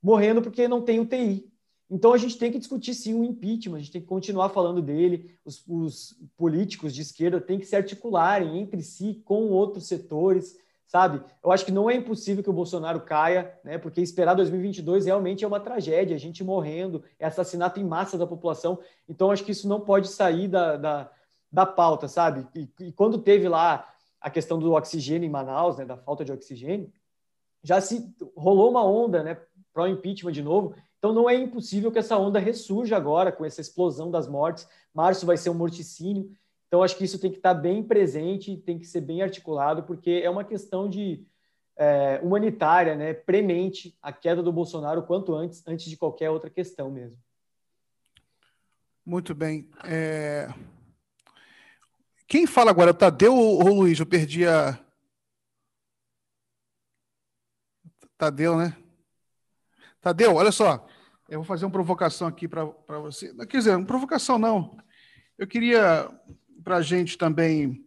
Morrendo porque não tem UTI. Então a gente tem que discutir sim o impeachment, a gente tem que continuar falando dele. Os, os políticos de esquerda têm que se articularem entre si com outros setores sabe? Eu acho que não é impossível que o Bolsonaro caia, né? Porque esperar 2022 realmente é uma tragédia, a gente morrendo, é assassinato em massa da população. Então, acho que isso não pode sair da, da, da pauta, sabe? E, e, quando teve lá a questão do oxigênio em Manaus, né? Da falta de oxigênio, já se rolou uma onda, né? Pro impeachment de novo. Então, não é impossível que essa onda ressurja agora com essa explosão das mortes. Março vai ser um morticínio. Então, acho que isso tem que estar bem presente, tem que ser bem articulado, porque é uma questão de é, humanitária, né, premente a queda do Bolsonaro quanto antes, antes de qualquer outra questão mesmo. Muito bem. É... Quem fala agora? Tadeu ou Luiz? Eu perdi a. Tadeu, né? Tadeu, olha só. Eu vou fazer uma provocação aqui para você. Quer dizer, uma provocação não. Eu queria para a gente também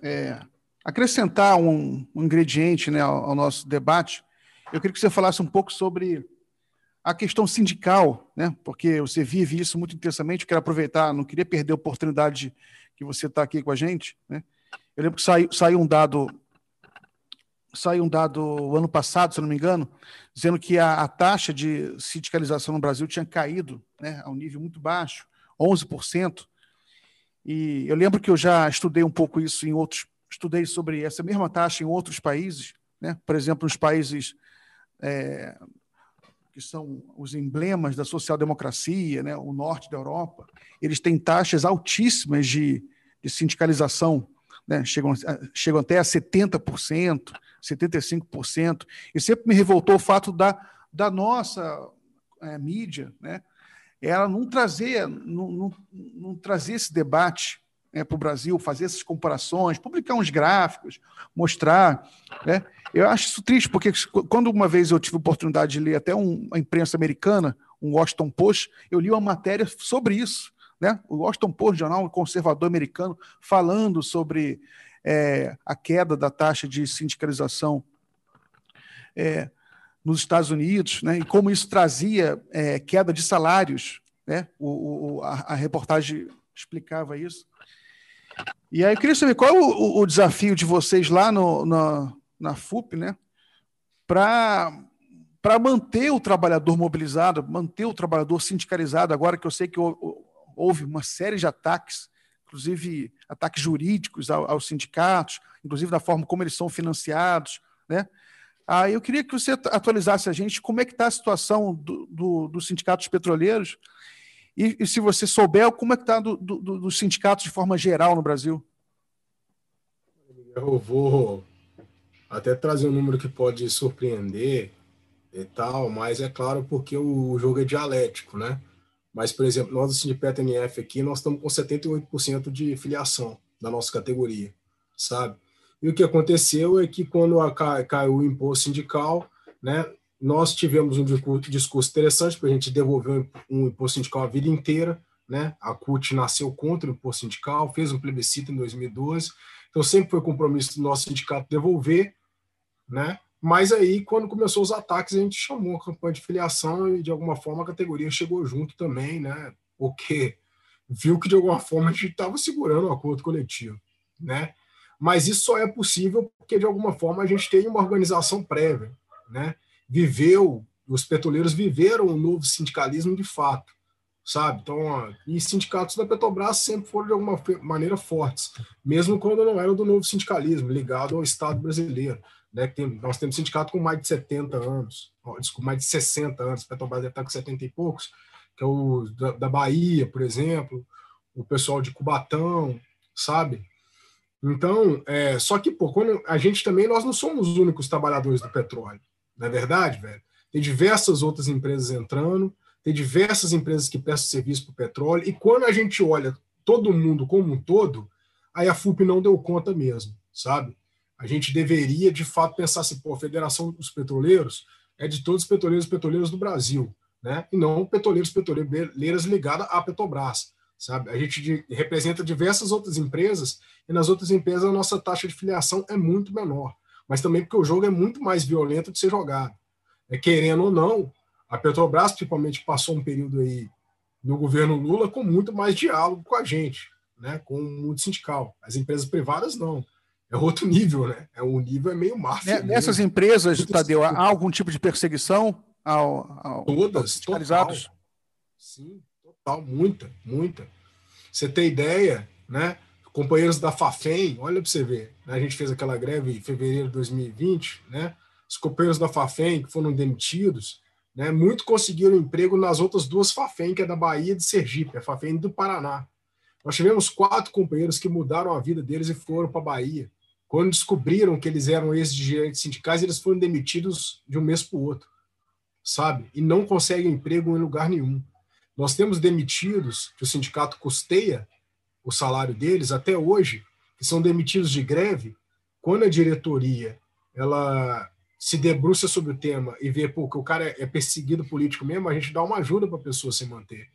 é, acrescentar um, um ingrediente né, ao, ao, nosso debate, eu queria que você falasse um pouco sobre a questão sindical, né, porque você vive isso muito intensamente. Eu quero aproveitar, não queria perder a oportunidade que você está aqui com a gente. Né? Eu lembro que saiu, saiu um dado saiu um dado ano passado, se não me engano, dizendo que a, a, taxa de sindicalização no Brasil tinha caído né, a um nível muito baixo, 11%. E eu lembro que eu já estudei um pouco isso em outros, estudei sobre essa mesma taxa em outros países, né? por exemplo, nos países é, que são os emblemas da social-democracia, né? o norte da Europa, eles têm taxas altíssimas de, de sindicalização, né? chegam, chegam até a 70%, 75%. E sempre me revoltou o fato da, da nossa é, mídia, né? ela não trazer, não, não, não trazer esse debate né, para o Brasil, fazer essas comparações, publicar uns gráficos, mostrar. Né? Eu acho isso triste, porque quando uma vez eu tive a oportunidade de ler até um, uma imprensa americana, um Washington Post, eu li uma matéria sobre isso. Né? O Washington Post, jornal conservador americano, falando sobre é, a queda da taxa de sindicalização é, nos Estados Unidos, né, e como isso trazia é, queda de salários. Né, o, o a, a, reportagem explicava isso. E aí eu queria saber qual é o, o desafio de vocês lá no, na, na FUP, né, para manter o trabalhador mobilizado, manter o trabalhador sindicalizado, agora que eu sei que houve uma série de ataques inclusive ataques jurídicos aos sindicatos, inclusive da forma como eles são financiados, né? Ah, eu queria que você atualizasse a gente como é que está a situação do, do, dos sindicatos petroleiros e, e, se você souber, como é que está do, do, dos sindicatos de forma geral no Brasil. Eu vou até trazer um número que pode surpreender e tal, mas é claro porque o jogo é dialético, né? Mas, por exemplo, nós do Sindicato NF aqui, nós estamos com 78% de filiação da nossa categoria, sabe? E o que aconteceu é que quando caiu o imposto sindical, né, nós tivemos um discurso interessante para a gente devolver um imposto sindical a vida inteira, né? A CUT nasceu contra o imposto sindical, fez um plebiscito em 2012, então sempre foi compromisso do nosso sindicato devolver, né? Mas aí, quando começou os ataques, a gente chamou a campanha de filiação e, de alguma forma, a categoria chegou junto também, né? Porque viu que, de alguma forma, a gente estava segurando o acordo coletivo, né? Mas isso só é possível porque, de alguma forma, a gente tem uma organização prévia, né? Viveu, os petroleiros viveram o um novo sindicalismo de fato, sabe? Então, e sindicatos da Petrobras sempre foram, de alguma maneira, fortes, mesmo quando não eram do novo sindicalismo, ligado ao Estado brasileiro né, tem, nós temos sindicato com mais de 70 anos, mais de 60 anos, Petrobras deve estar com 70 e poucos, que é o da, da Bahia, por exemplo, o pessoal de Cubatão, sabe? Então, é, só que, pô, quando a gente também, nós não somos os únicos trabalhadores do petróleo, não é verdade, velho? Tem diversas outras empresas entrando, tem diversas empresas que prestam serviço para o petróleo, e quando a gente olha todo mundo como um todo, aí a FUP não deu conta mesmo, sabe? A gente deveria, de fato, pensar assim, pô, a Federação dos Petroleiros é de todos os petroleiros e petroleiras do Brasil, né? E não petroleiros e petroleiras ligadas à Petrobras, sabe? A gente de, representa diversas outras empresas e nas outras empresas a nossa taxa de filiação é muito menor, mas também porque o jogo é muito mais violento de ser jogado. É, querendo ou não, a Petrobras, principalmente, passou um período aí no governo Lula com muito mais diálogo com a gente, né? Com o mundo sindical. As empresas privadas não é outro nível, né? É um nível é meio máfia. Nessas empresas, Tadeu, há algum tipo de perseguição ao, ao todas aos Sim, total, muita, muita. Você tem ideia, né? Companheiros da Fafem, olha para você ver, né? a gente fez aquela greve em fevereiro de 2020, né? Os companheiros da Fafem que foram demitidos, né? Muito conseguiram emprego nas outras duas Fafem, que é da Bahia e de Sergipe, a Fafem do Paraná. Nós tivemos quatro companheiros que mudaram a vida deles e foram para a Bahia quando descobriram que eles eram ex-dirigentes sindicais, eles foram demitidos de um mês para o outro, sabe? E não conseguem emprego em lugar nenhum. Nós temos demitidos, que o sindicato custeia o salário deles até hoje, que são demitidos de greve, quando a diretoria ela se debruça sobre o tema e vê pô, que o cara é perseguido político mesmo, a gente dá uma ajuda para a pessoa se manter,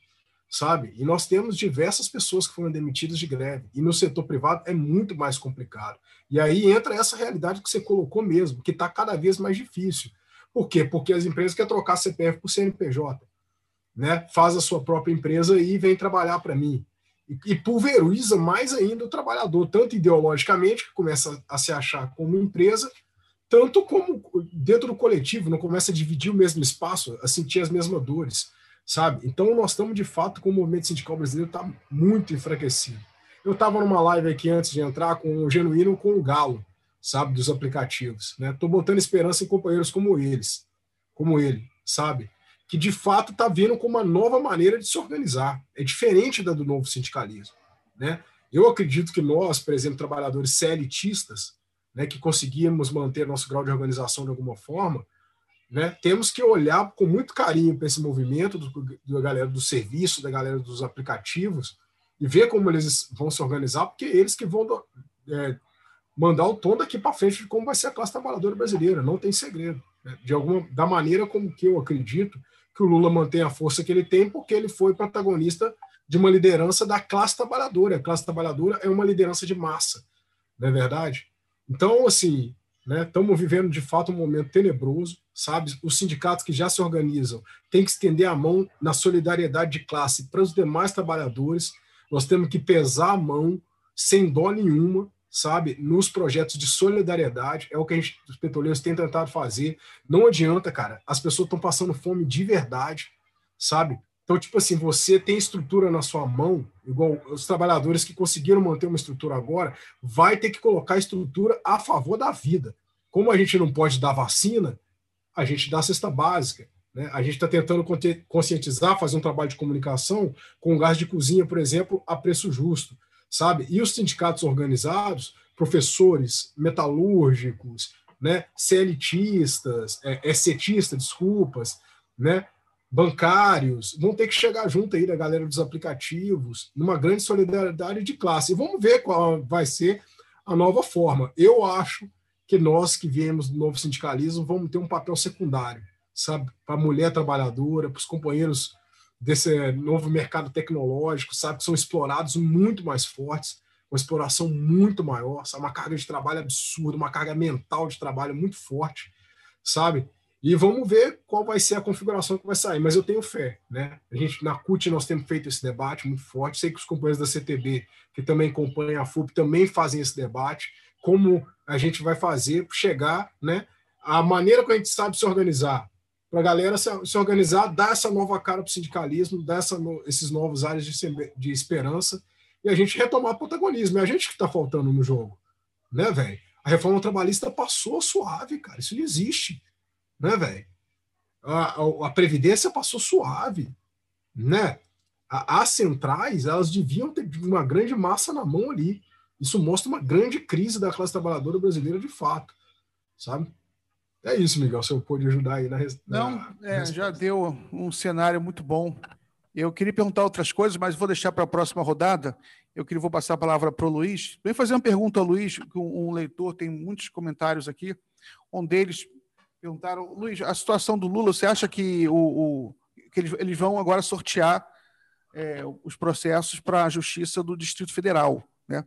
sabe? E nós temos diversas pessoas que foram demitidas de greve. E no setor privado é muito mais complicado. E aí entra essa realidade que você colocou mesmo, que está cada vez mais difícil. Por quê? Porque as empresas querem trocar CPF por CNPJ. Né? Faz a sua própria empresa e vem trabalhar para mim. E, e pulveriza mais ainda o trabalhador, tanto ideologicamente, que começa a se achar como empresa, tanto como dentro do coletivo, não começa a dividir o mesmo espaço, a sentir as mesmas dores sabe? Então nós estamos de fato com o movimento sindical brasileiro está muito enfraquecido. Eu estava numa live aqui antes de entrar com o Genuíno com o Galo, sabe, dos aplicativos, né? Tô botando esperança em companheiros como eles, como ele, sabe? Que de fato está vindo com uma nova maneira de se organizar. É diferente da do novo sindicalismo, né? Eu acredito que nós, por exemplo, trabalhadores CLTistas, né, que conseguimos manter nosso grau de organização de alguma forma, né? Temos que olhar com muito carinho para esse movimento do, da galera do serviço, da galera dos aplicativos, e ver como eles vão se organizar, porque é eles que vão é, mandar o tom daqui para frente de como vai ser a classe trabalhadora brasileira. Não tem segredo. Né? De alguma da maneira como que eu acredito que o Lula mantém a força que ele tem, porque ele foi protagonista de uma liderança da classe trabalhadora. A classe trabalhadora é uma liderança de massa, não é verdade? Então, assim, Estamos né? vivendo, de fato, um momento tenebroso, sabe? Os sindicatos que já se organizam têm que estender a mão na solidariedade de classe para os demais trabalhadores. Nós temos que pesar a mão, sem dó nenhuma, sabe? Nos projetos de solidariedade. É o que a gente, os petroleiros têm tentado fazer. Não adianta, cara. As pessoas estão passando fome de verdade, sabe? Então, tipo assim, você tem estrutura na sua mão, igual os trabalhadores que conseguiram manter uma estrutura agora, vai ter que colocar estrutura a favor da vida. Como a gente não pode dar vacina, a gente dá a cesta básica. Né? A gente está tentando conscientizar, fazer um trabalho de comunicação com gás de cozinha, por exemplo, a preço justo, sabe? E os sindicatos organizados, professores, metalúrgicos, né, CLTistas, é, ECTistas, desculpas, né, bancários, vão ter que chegar junto aí da galera dos aplicativos, numa grande solidariedade de classe. E vamos ver qual vai ser a nova forma. Eu acho que nós que viemos do novo sindicalismo vamos ter um papel secundário, sabe, para a mulher trabalhadora, para os companheiros desse novo mercado tecnológico, sabe, que são explorados muito mais fortes, uma exploração muito maior, sabe, uma carga de trabalho absurda, uma carga mental de trabalho muito forte, sabe? E vamos ver qual vai ser a configuração que vai sair, mas eu tenho fé, né? A gente na CUT nós temos feito esse debate muito forte. Sei que os companheiros da CTB, que também acompanham a FUP, também fazem esse debate. Como a gente vai fazer para chegar, né? A maneira que a gente sabe se organizar, para a galera se, se, organizar, dar essa nova cara para o sindicalismo, dar essa, no, esses novos áreas de, de esperança e a gente retomar protagonismo. É a gente que está faltando no jogo, né, velho? A reforma trabalhista passou suave, cara. Isso não existe né, velho? A, a, a, Previdência passou suave, né? A, as centrais, elas deviam ter uma grande massa na mão ali. Isso mostra uma grande crise da classe trabalhadora brasileira de fato, sabe? É isso, Miguel, se eu puder ajudar aí na, na Não, é, já deu um cenário muito bom. Eu queria perguntar outras coisas, mas vou deixar para a próxima rodada. Eu queria vou passar a palavra para o Luiz. Vem fazer uma pergunta ao Luiz, que um, um leitor tem muitos comentários aqui. Um deles Perguntaram, Luiz, a situação do Lula, você acha que, o, o que eles, eles, vão agora sortear é, os processos para a Justiça do Distrito Federal? Né?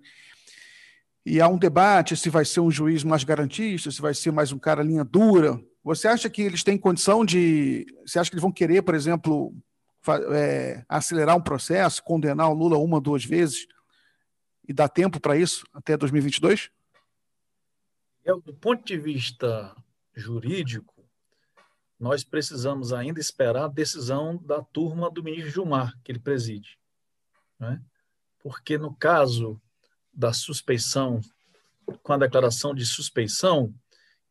E há um debate se vai ser um juiz mais garantista, se vai ser mais um cara linha dura. Você acha que eles têm condição de. Você acha que eles vão querer, por exemplo, é, acelerar um processo, condenar o Lula uma, duas vezes? E dá tempo para isso até 2022? Eu, do ponto de vista jurídico, nós precisamos ainda esperar a decisão da turma do ministro Gilmar, que ele preside. Né? Porque no caso da suspeição, com a declaração de suspeição,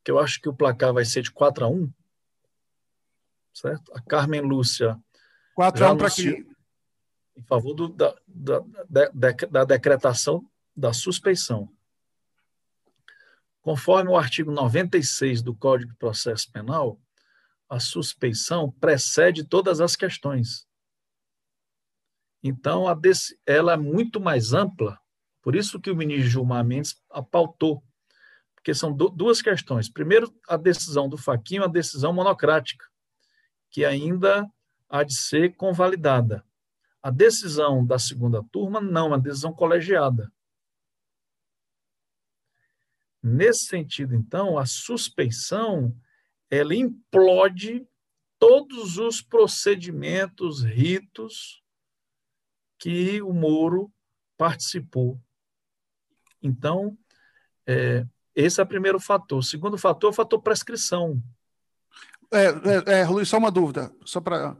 que eu acho que o placar vai ser de 4 a 1, certo? A Carmen Lúcia 4 a 1 para quem? Em favor do, da, da, da, da decretação da suspeição. Conforme o artigo 96 do Código de Processo Penal, a suspeição precede todas as questões. Então, ela é muito mais ampla, por isso que o ministro Gilmar Mendes apautou, porque são duas questões. Primeiro, a decisão do Faquinho, a decisão monocrática, que ainda há de ser convalidada. A decisão da segunda turma não, a decisão colegiada. Nesse sentido, então, a suspeição ela implode todos os procedimentos, ritos que o Moro participou. Então, é, esse é o primeiro fator. O segundo fator é o fator prescrição. É, é, é Luiz, só uma dúvida, só para.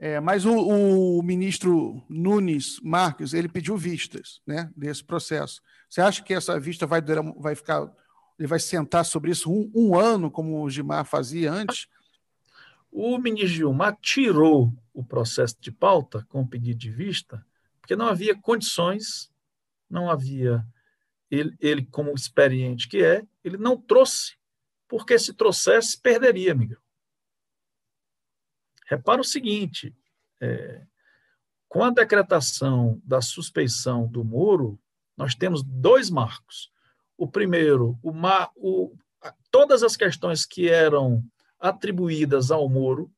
É, mas o, o, ministro Nunes Marques ele pediu vistas, né, desse processo. Você acha que essa vista vai durar, vai ficar, ele vai sentar sobre isso um, um ano, como o Gilmar fazia antes? O ministro Gilmar tirou o processo de pauta com o pedido de vista, porque não havia condições, não havia ele, ele como experiente que é, ele não trouxe, porque se trouxesse perderia, Miguel. Repara o seguinte: é, com a decretação da suspeição do Moro, nós temos dois marcos. O primeiro, o, o, todas as questões que eram atribuídas ao Moro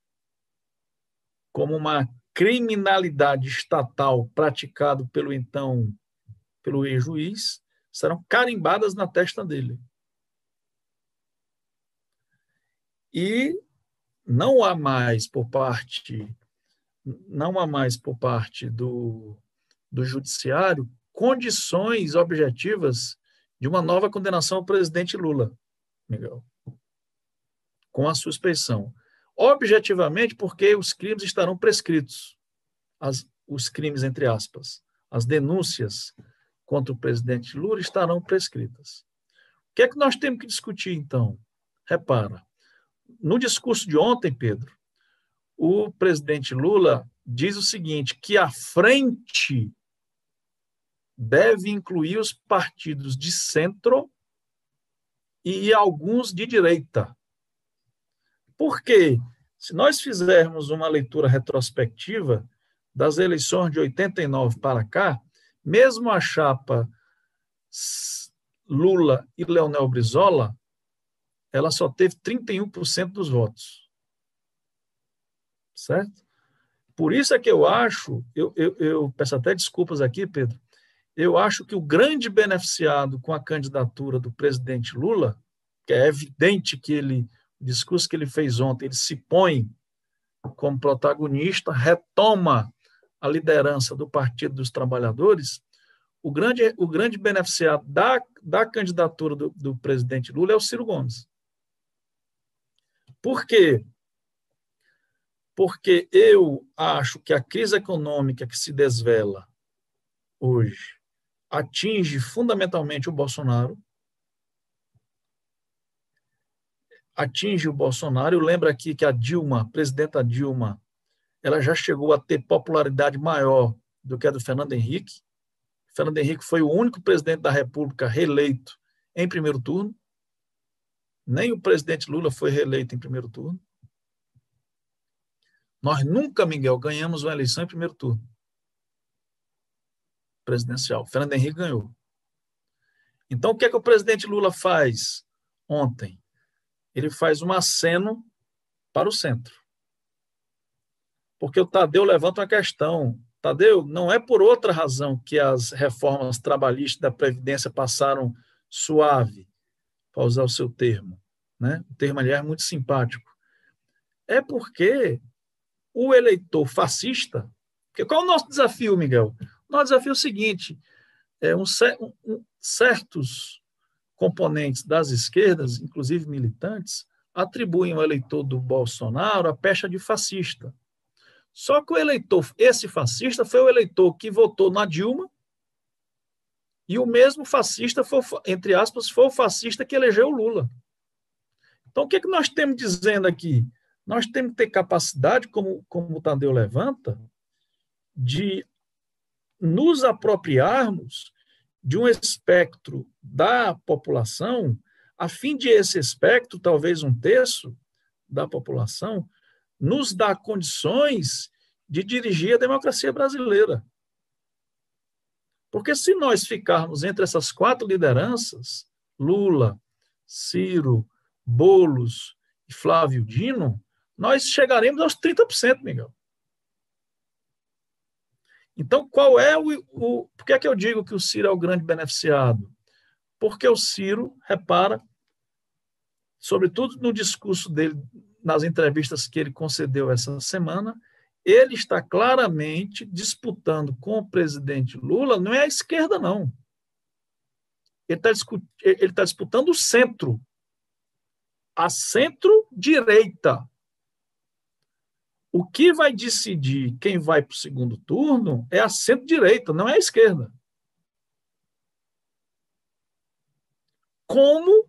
como uma criminalidade estatal praticado pelo então pelo ex-juiz serão carimbadas na testa dele. E não há mais por parte não há mais por parte do, do judiciário condições objetivas de uma nova condenação ao presidente Lula, Miguel, com a suspeição. Objetivamente, porque os crimes estarão prescritos, as, os crimes entre aspas, as denúncias contra o presidente Lula estarão prescritas. O que é que nós temos que discutir então? Repara, no discurso de ontem, Pedro, o presidente Lula diz o seguinte: que a frente deve incluir os partidos de centro e alguns de direita. Por quê? Se nós fizermos uma leitura retrospectiva das eleições de 89 para cá, mesmo a chapa Lula e Leonel Brizola, ela só teve 31% dos votos. Certo? Por isso é que eu acho, eu, eu, eu, peço até desculpas aqui, Pedro, eu acho que o grande beneficiado com a candidatura do presidente Lula, que é evidente que ele, o discurso que ele fez ontem, ele se põe como protagonista, retoma a liderança do Partido dos Trabalhadores, o grande, o grande beneficiado da, da candidatura do, do presidente Lula é o Ciro Gomes. Por quê? Porque eu acho que a crise econômica que se desvela hoje atinge fundamentalmente o Bolsonaro, atinge o Bolsonaro. Eu lembro aqui que a Dilma, a presidenta Dilma, ela já chegou a ter popularidade maior do que a do Fernando Henrique. Fernando Henrique foi o único presidente da República reeleito em primeiro turno. Nem o presidente Lula foi reeleito em primeiro turno. Nós nunca, Miguel, ganhamos uma eleição em primeiro turno presidencial. Fernando Henrique ganhou. Então, o que é que o presidente Lula faz ontem? Ele faz um aceno para o centro. Porque o Tadeu levanta uma questão. Tadeu, não é por outra razão que as reformas trabalhistas da Previdência passaram suave, para usar o seu termo. Né? O termo, aliás, é muito simpático. É porque o eleitor fascista. Porque qual é o nosso desafio, Miguel? O nosso desafio é o seguinte: é um, um, certos componentes das esquerdas, inclusive militantes, atribuem ao eleitor do Bolsonaro a pecha de fascista. Só que o eleitor, esse fascista, foi o eleitor que votou na Dilma, e o mesmo fascista, foi, entre aspas, foi o fascista que elegeu o Lula. Então, o que, é que nós temos dizendo aqui? Nós temos que ter capacidade, como, como o Tadeu levanta, de nos apropriarmos de um espectro da população, a fim de esse espectro, talvez um terço da população, nos dar condições de dirigir a democracia brasileira. Porque se nós ficarmos entre essas quatro lideranças, Lula, Ciro, Bolos e Flávio Dino, nós chegaremos aos 30%, Miguel. Então, qual é o, o. Por que é que eu digo que o Ciro é o grande beneficiado? Porque o Ciro, repara, sobretudo no discurso dele, nas entrevistas que ele concedeu essa semana, ele está claramente disputando com o presidente Lula, não é a esquerda, não. Ele está ele tá disputando o centro, a centro-direita. O que vai decidir quem vai para o segundo turno é a centro-direita, não é a esquerda. Como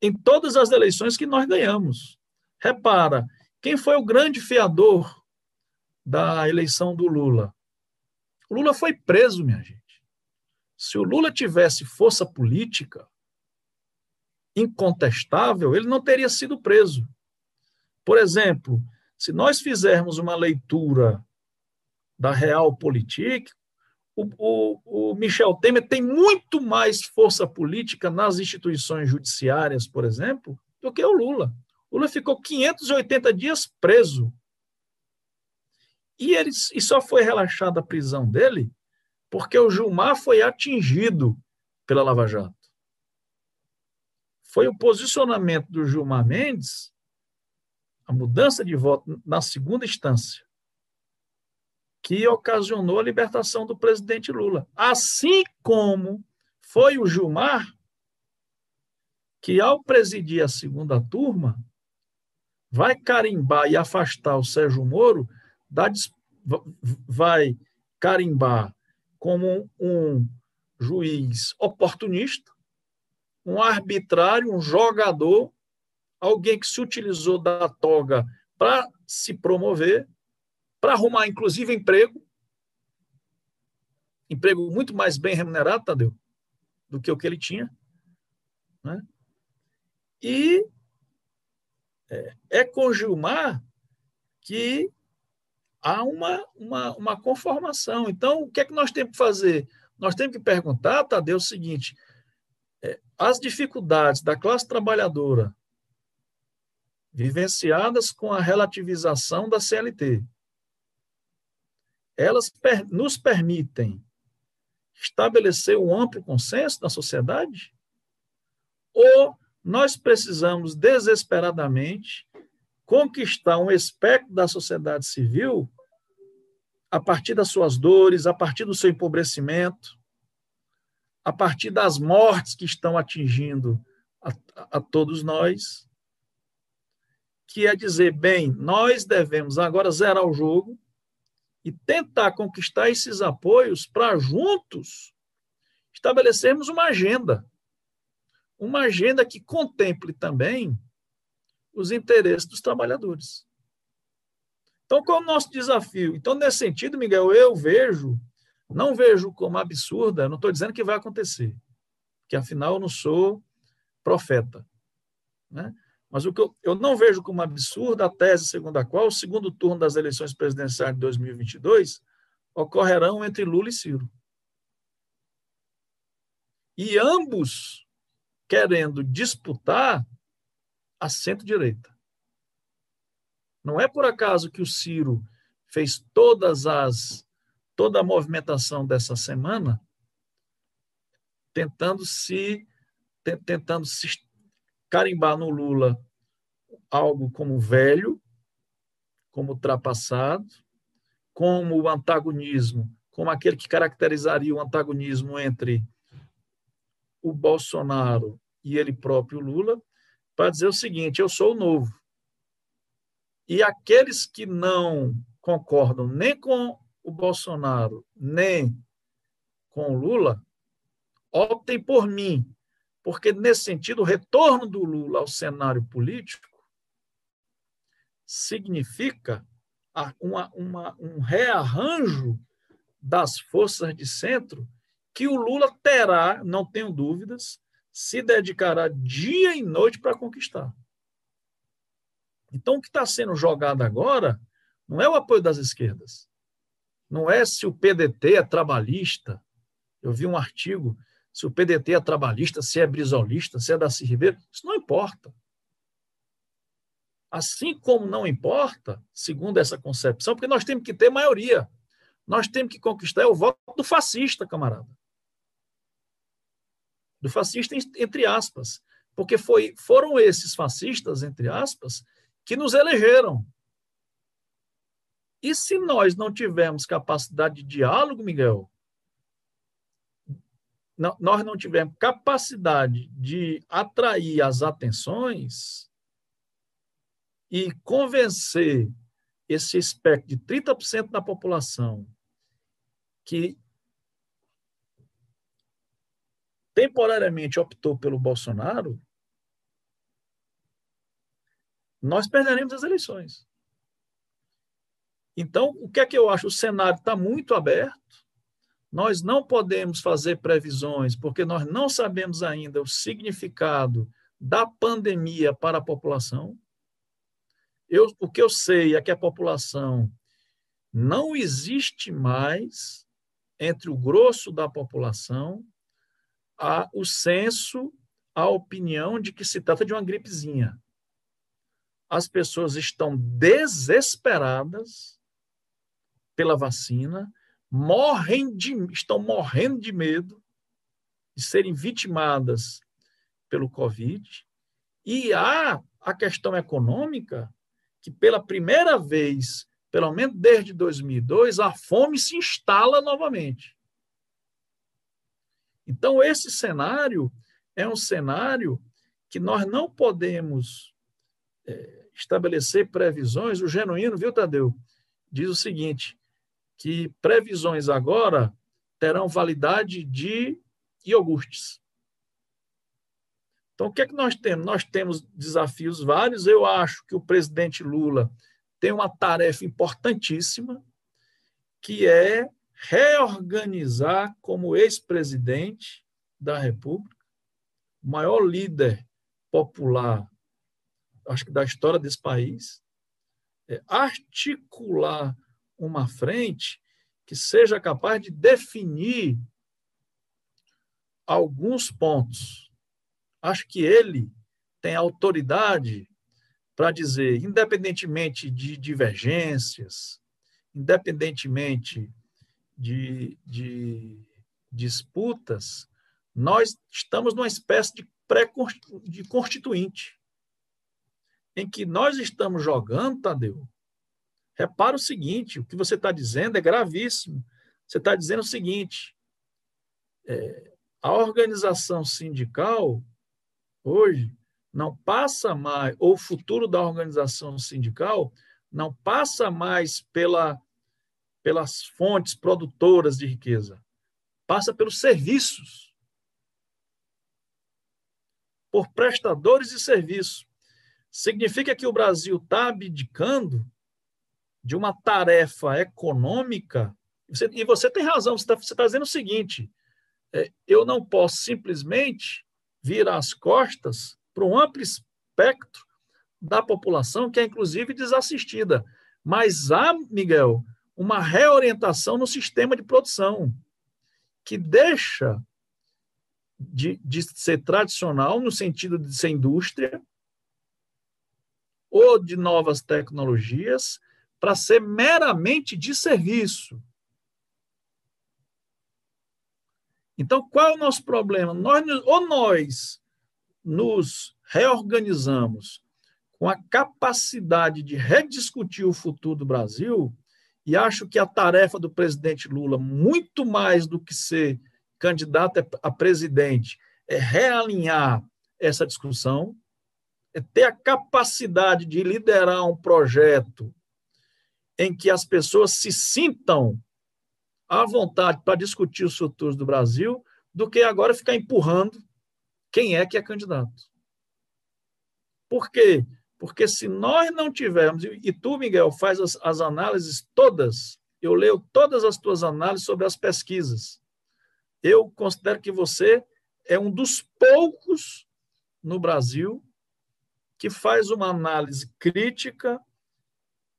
em todas as eleições que nós ganhamos. Repara, quem foi o grande fiador da eleição do Lula? O Lula foi preso, minha gente. Se o Lula tivesse força política incontestável, ele não teria sido preso. Por exemplo, se nós fizermos uma leitura da Realpolitik, o, o, o, Michel Temer tem muito mais força política nas instituições judiciárias, por exemplo, do que o Lula. O Lula ficou 580 dias preso. E, ele, e só foi relaxada a prisão dele porque o Gilmar foi atingido pela Lava Jato. Foi o posicionamento do Gilmar Mendes a mudança de voto na segunda instância, que ocasionou a libertação do presidente Lula. Assim como foi o Gilmar que, ao presidir a segunda turma, vai carimbar e afastar o Sérgio Moro, da, vai carimbar como um juiz oportunista, um arbitrário, um jogador alguém que se utilizou da toga para se promover, para arrumar, inclusive, emprego. Emprego muito mais bem remunerado, Tadeu, do que o que ele tinha. Né? E é, é com Gilmar que há uma, uma, uma conformação. Então, o que é que nós temos que fazer? Nós temos que perguntar, Tadeu, o seguinte: é, as dificuldades da classe trabalhadora vivenciadas com a relativização da CLT. Elas per nos permitem estabelecer um amplo consenso da sociedade? Ou nós precisamos desesperadamente conquistar um espectro da sociedade civil a partir das suas dores, a partir do seu empobrecimento, a partir das mortes que estão atingindo a, a todos nós? Que é dizer, bem, nós devemos agora zerar o jogo e tentar conquistar esses apoios para juntos estabelecermos uma agenda. Uma agenda que contemple também os interesses dos trabalhadores. Então, qual é o nosso desafio? Então, nesse sentido, Miguel, eu vejo, não vejo como absurda, não estou dizendo que vai acontecer, porque afinal eu não sou profeta. Né? Mas o que eu, eu não vejo como absurda a tese segundo a qual o segundo turno das eleições presidenciais de 2022 ocorrerão entre Lula e Ciro. E ambos querendo disputar a centro-direita. Não é por acaso que o Ciro fez todas as toda a movimentação dessa semana tentando se tentando se carimbar no Lula algo como velho, como ultrapassado, como o antagonismo, como aquele que caracterizaria o antagonismo entre o Bolsonaro e ele próprio Lula, para dizer o seguinte: eu sou o novo. E aqueles que não concordam nem com o Bolsonaro, nem com o Lula, optem por mim, porque, nesse sentido, o retorno do Lula ao cenário político significa uma, uma, um rearranjo das forças de centro que o Lula terá, não tenho dúvidas, se dedicará dia e noite para conquistar. Então, o que está sendo jogado agora não é o apoio das esquerdas. Não é se o PDT é trabalhista. Eu vi um artigo se o PDT é trabalhista, se é brisolista, se é da Ribeiro, isso não importa. Assim como não importa, segundo essa concepção, porque nós temos que ter maioria. nós temos que conquistar é o voto do fascista, camarada. Do fascista, entre aspas. Porque foi, foram esses fascistas, entre aspas, que nos elegeram. E se nós não tivermos capacidade de diálogo, Miguel, não, nós não tivermos capacidade de atrair as atenções e convencer esse espectro de 30% da população que temporariamente optou pelo Bolsonaro, nós perderemos as eleições. Então, o que é que eu acho? O cenário está muito aberto. Nós não podemos fazer previsões, porque nós não sabemos ainda o significado da pandemia para a população. Eu, o que eu sei é que a população não existe mais entre o grosso da população a, o senso, a opinião de que se trata de uma gripezinha. As pessoas estão desesperadas pela vacina, morrem de, estão morrendo de medo de serem vitimadas pelo Covid, e há a questão econômica, que pela primeira vez pelo menos desde 2002, a fome se instala novamente. Então, esse cenário é um cenário que nós não podemos é, estabelecer previsões. O genuíno, viu, Tadeu? Diz o seguinte: que previsões agora terão validade de iogurtes. Então, o que é que nós temos? Nós temos desafios vários. Eu acho que o presidente Lula tem uma tarefa importantíssima, que é reorganizar como ex-presidente da República, o maior líder popular, acho que da história desse país, é articular uma frente que seja capaz de definir alguns pontos. Acho que ele tem autoridade para dizer, independentemente de divergências, independentemente de, de disputas, nós estamos numa espécie de pré-constituinte, em que nós estamos jogando, Tadeu. Repara o seguinte: o que você está dizendo é gravíssimo. Você está dizendo o seguinte: é, a organização sindical, hoje, não passa mais, ou o futuro da organização sindical não passa mais pela, pelas fontes produtoras de riqueza, passa pelos serviços, por prestadores de serviço. Significa que o Brasil está abdicando de uma tarefa econômica, você, e você tem razão, você está tá dizendo o seguinte: é, eu não posso simplesmente virar as costas para um amplo espectro da população, que é inclusive desassistida. Mas há, Miguel, uma reorientação no sistema de produção, que deixa de, de ser tradicional, no sentido de ser indústria, ou de novas tecnologias, para ser meramente de serviço. Então, qual é o nosso problema? Nós, ou nós nos reorganizamos com a capacidade de rediscutir o futuro do Brasil, e acho que a tarefa do presidente Lula, muito mais do que ser candidato a presidente, é realinhar essa discussão, é ter a capacidade de liderar um projeto em que as pessoas se sintam à vontade para discutir os futuros do Brasil, do que agora ficar empurrando quem é que é candidato. Por quê? Porque se nós não tivermos, e tu, Miguel, faz as, as análises todas, eu leio todas as tuas análises sobre as pesquisas. Eu considero que você é um dos poucos no Brasil que faz uma análise crítica,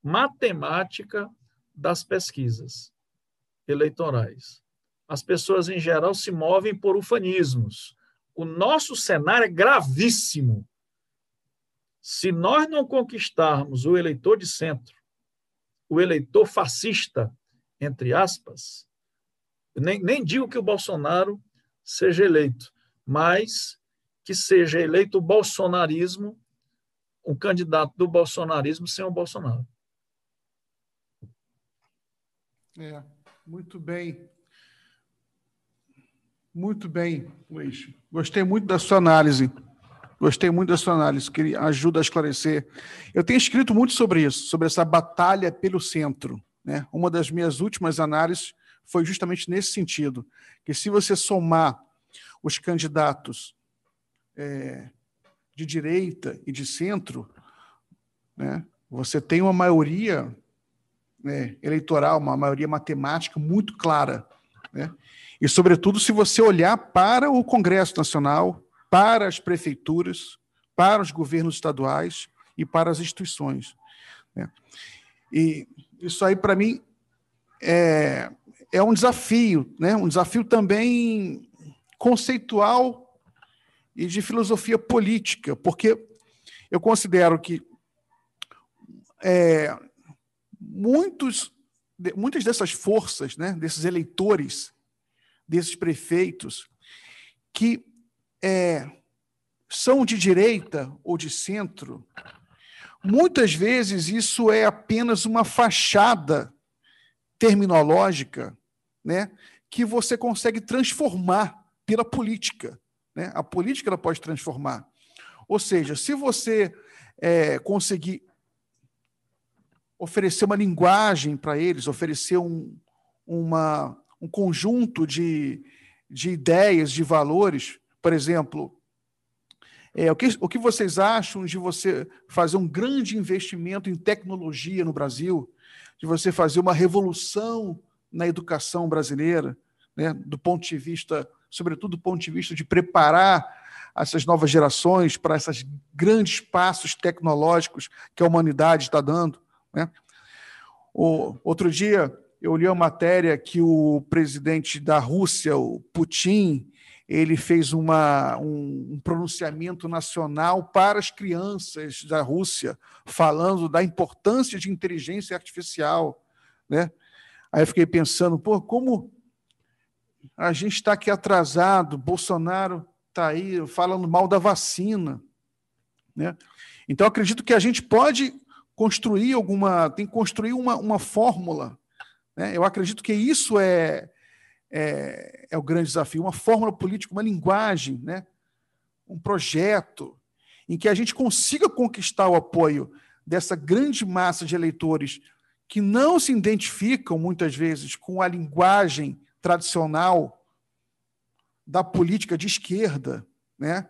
matemática das pesquisas eleitorais. As pessoas, em geral, se movem por ufanismos o nosso cenário é gravíssimo. Se nós não conquistarmos o eleitor de centro, o eleitor fascista, entre aspas, nem, nem digo que o Bolsonaro seja eleito, mas que seja eleito o bolsonarismo, um candidato do bolsonarismo sem o Bolsonaro. É, muito bem. Muito bem, Luiz. Gostei muito da sua análise. Gostei muito da sua análise, que ajuda a esclarecer. Eu tenho escrito muito sobre isso, sobre essa batalha pelo centro. Né? Uma das minhas últimas análises foi justamente nesse sentido, que se você somar os candidatos é, de direita e de centro, né, você tem uma maioria né, eleitoral, uma maioria matemática muito clara. Né? E, sobretudo, se você olhar para o Congresso Nacional, para as prefeituras, para os governos estaduais e para as instituições. Né? E isso aí, para mim, é, é um desafio, né? um desafio também conceitual e de filosofia política, porque eu considero que é, muitos, muitas dessas forças, né, desses eleitores, desses prefeitos, que é, são de direita ou de centro, muitas vezes isso é apenas uma fachada terminológica né, que você consegue transformar pela política. Né? A política ela pode transformar. Ou seja, se você é, conseguir oferecer uma linguagem para eles, oferecer um, uma, um conjunto de, de ideias, de valores, por exemplo, é, o, que, o que vocês acham de você fazer um grande investimento em tecnologia no Brasil, de você fazer uma revolução na educação brasileira, né, do ponto de vista, sobretudo do ponto de vista de preparar essas novas gerações para esses grandes passos tecnológicos que a humanidade está dando. Né? O, outro dia, eu li uma matéria que o presidente da Rússia, o Putin, ele fez uma, um, um, pronunciamento nacional para as crianças da Rússia, falando da importância de inteligência artificial. Né? Aí eu fiquei pensando, pô, como a gente está aqui atrasado, Bolsonaro está aí falando mal da vacina. Né? Então, acredito que a gente pode construir alguma, tem que construir uma, uma fórmula. Né? Eu acredito que isso é, é, é o grande desafio, uma fórmula política, uma linguagem, né? um projeto em que a gente consiga conquistar o apoio dessa grande massa de eleitores que não se identificam, muitas vezes, com a linguagem tradicional da política de esquerda, né?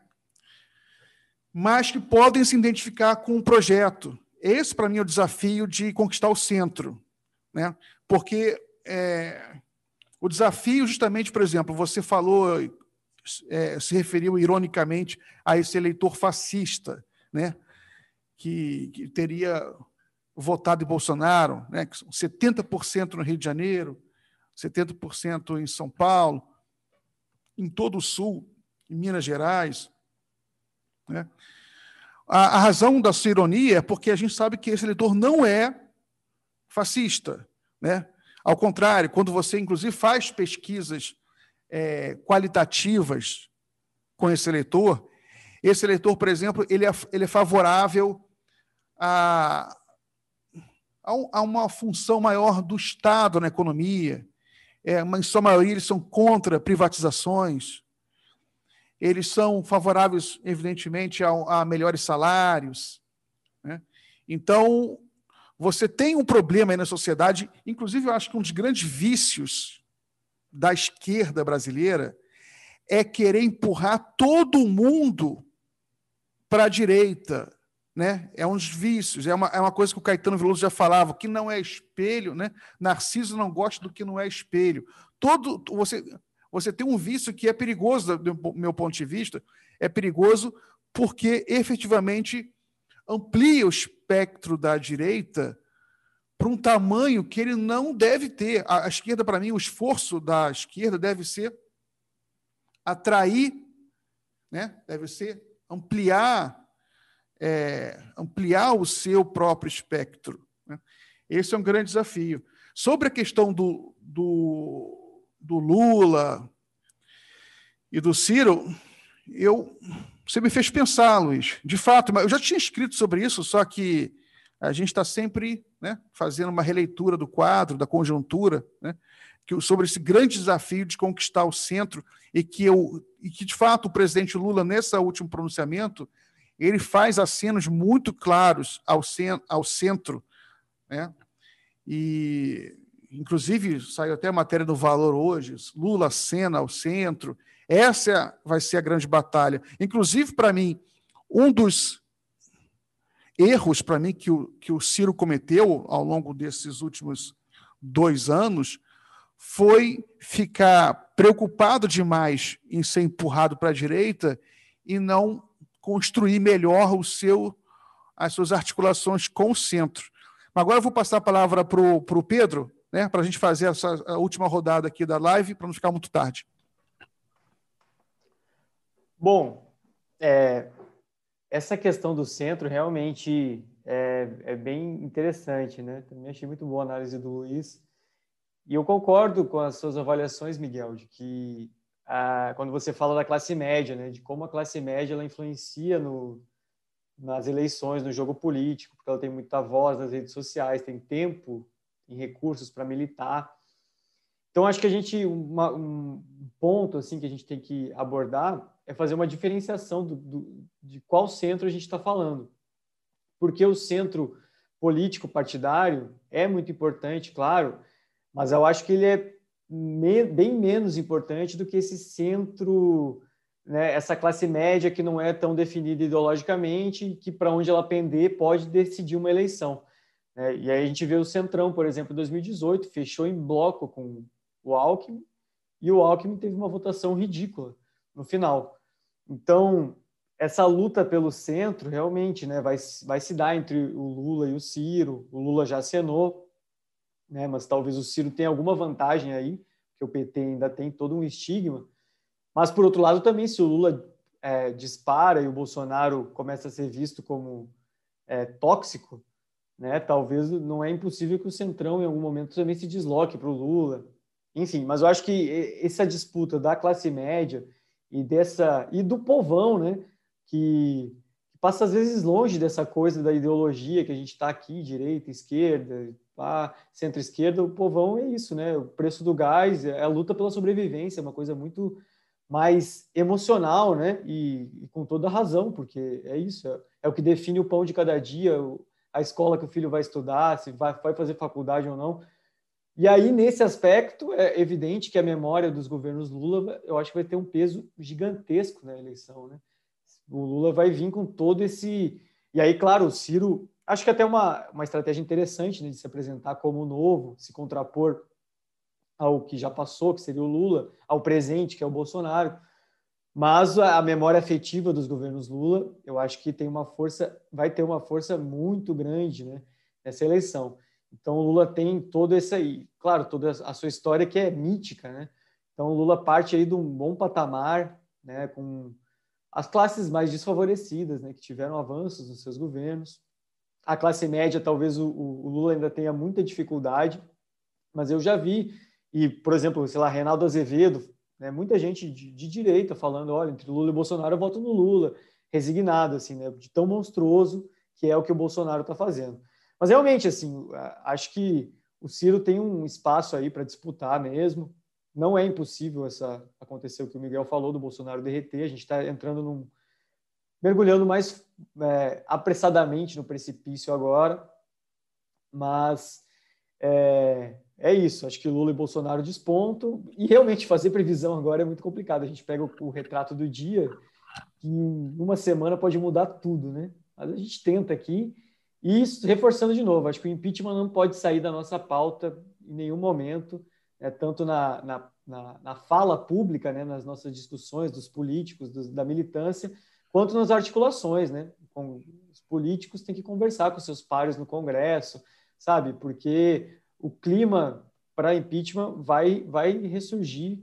mas que podem se identificar com um projeto. Esse, para mim, é o desafio de conquistar o centro. Né? Porque é, o desafio, justamente, por exemplo, você falou, é, se referiu ironicamente a esse eleitor fascista, né? que, que teria votado em Bolsonaro, né? 70% no Rio de Janeiro, 70% em São Paulo, em todo o Sul, em Minas Gerais. Né? A, a razão da sua ironia é porque a gente sabe que esse eleitor não é fascista. Né? Ao contrário, quando você, inclusive, faz pesquisas é, qualitativas com esse eleitor, esse eleitor, por exemplo, ele é, ele é favorável a, a, uma função maior do Estado na economia. É, mas, em sua maioria, eles são contra privatizações. Eles são favoráveis, evidentemente, a, a melhores salários. Né? Então, você tem um problema aí na sociedade, inclusive eu acho que um dos grandes vícios da esquerda brasileira é querer empurrar todo mundo para a direita. Né? É dos vícios, é uma, é uma coisa que o Caetano Veloso já falava, que não é espelho, né? Narciso não gosta do que não é espelho. Todo você você tem um vício que é perigoso do meu ponto de vista, é perigoso porque efetivamente amplia o espectro da direita para um tamanho que ele não deve ter. A, esquerda, para mim, o esforço da esquerda deve ser atrair, né? deve ser ampliar, é, ampliar o seu próprio espectro. Né? Esse é um grande desafio. Sobre a questão do, do, do Lula e do Ciro, eu você me fez pensar, Luiz. De fato, eu já tinha escrito sobre isso, só que a gente está sempre né, fazendo uma releitura do quadro, da conjuntura, né, que, sobre esse grande desafio de conquistar o centro e que, eu, e que, de fato, o presidente Lula, nesse último pronunciamento, ele faz acenos muito claros ao, cen ao centro. Né, e, inclusive, saiu até a matéria do Valor hoje, Lula cena ao centro, essa vai ser a grande batalha. Inclusive, para mim, um dos erros, para mim, que o, que o Ciro cometeu ao longo desses últimos dois anos foi ficar preocupado demais em ser empurrado para a direita e não construir melhor o seu as suas articulações com o centro. Agora eu vou passar a palavra para o Pedro, né, para a gente fazer essa última rodada aqui da live, para não ficar muito tarde. Bom, é, essa questão do centro realmente é, é, bem interessante, né? Também achei muito boa a análise do Luiz. E eu concordo com as suas avaliações, Miguel, de que a, quando você fala da classe média, né, de como a classe média ela influencia no, nas eleições, no jogo político, porque ela tem muita voz nas redes sociais, tem tempo e recursos para militar. Então, acho que a gente, uma, um ponto assim que a gente tem que abordar é fazer uma diferenciação do, do, de qual centro a gente está falando. Porque o centro político partidário é muito importante, claro, mas eu acho que ele é me, bem menos importante do que esse centro, né, essa classe média que não é tão definida ideologicamente, que para onde ela pender pode decidir uma eleição. Né? E aí a gente vê o Centrão, por exemplo, em 2018, fechou em bloco com o Alckmin, e o Alckmin teve uma votação ridícula no final. Então, essa luta pelo centro realmente né, vai, vai se dar entre o Lula e o Ciro. O Lula já acenou, né, mas talvez o Ciro tenha alguma vantagem aí, porque o PT ainda tem todo um estigma. Mas, por outro lado, também, se o Lula é, dispara e o Bolsonaro começa a ser visto como é, tóxico, né, talvez não é impossível que o Centrão, em algum momento, também se desloque para o Lula. Enfim, mas eu acho que essa disputa da classe média e dessa e do povão, né? Que, passa às vezes longe dessa coisa da ideologia que a gente está aqui, direita, esquerda, centro-esquerda. O povão é isso, né? O preço do gás, é a luta pela sobrevivência, é uma coisa muito mais emocional, né? E, e com toda razão, porque é isso, é, é, o que define o pão de cada dia, a escola que o filho vai estudar, se vai, vai fazer faculdade ou não. E aí, nesse aspecto, é evidente que a memória dos governos Lula, eu acho que vai ter um peso gigantesco na eleição, né? O Lula vai vir com todo esse... E aí, claro, o Ciro... Acho que até uma, uma estratégia interessante né, de se apresentar como novo, se contrapor ao que já passou, que seria o Lula, ao presente, que é o Bolsonaro. Mas a memória afetiva dos governos Lula, eu acho que tem uma força, vai ter uma força muito grande né, nessa eleição. Então o Lula tem todo esse aí, claro, toda a sua história que é mítica, né? Então o Lula parte aí de um bom patamar, né, com as classes mais desfavorecidas, né, que tiveram avanços nos seus governos. A classe média, talvez o, o Lula ainda tenha muita dificuldade, mas eu já vi e, por exemplo, sei lá, Reinaldo Azevedo, né, muita gente de, de direita falando, olha, entre Lula e Bolsonaro eu voto no Lula, resignado assim, né, de tão monstruoso que é o que o Bolsonaro está fazendo. Mas realmente, assim, acho que o Ciro tem um espaço aí para disputar mesmo. Não é impossível essa acontecer o que o Miguel falou do Bolsonaro derreter. A gente está entrando num mergulhando mais é, apressadamente no precipício agora, mas é, é, isso. Acho que Lula e Bolsonaro despontam e realmente fazer previsão agora é muito complicado. A gente pega o, o retrato do dia que em uma semana pode mudar tudo, né? Mas a gente tenta aqui e reforçando de novo, acho que o impeachment não pode sair da nossa pauta em nenhum momento, né, tanto na, na, na, na, fala pública, né, nas nossas discussões dos políticos, dos, da militância, quanto nas articulações. Né? Com, os políticos têm que conversar com seus pares no Congresso, sabe? Porque o clima para impeachment vai, vai ressurgir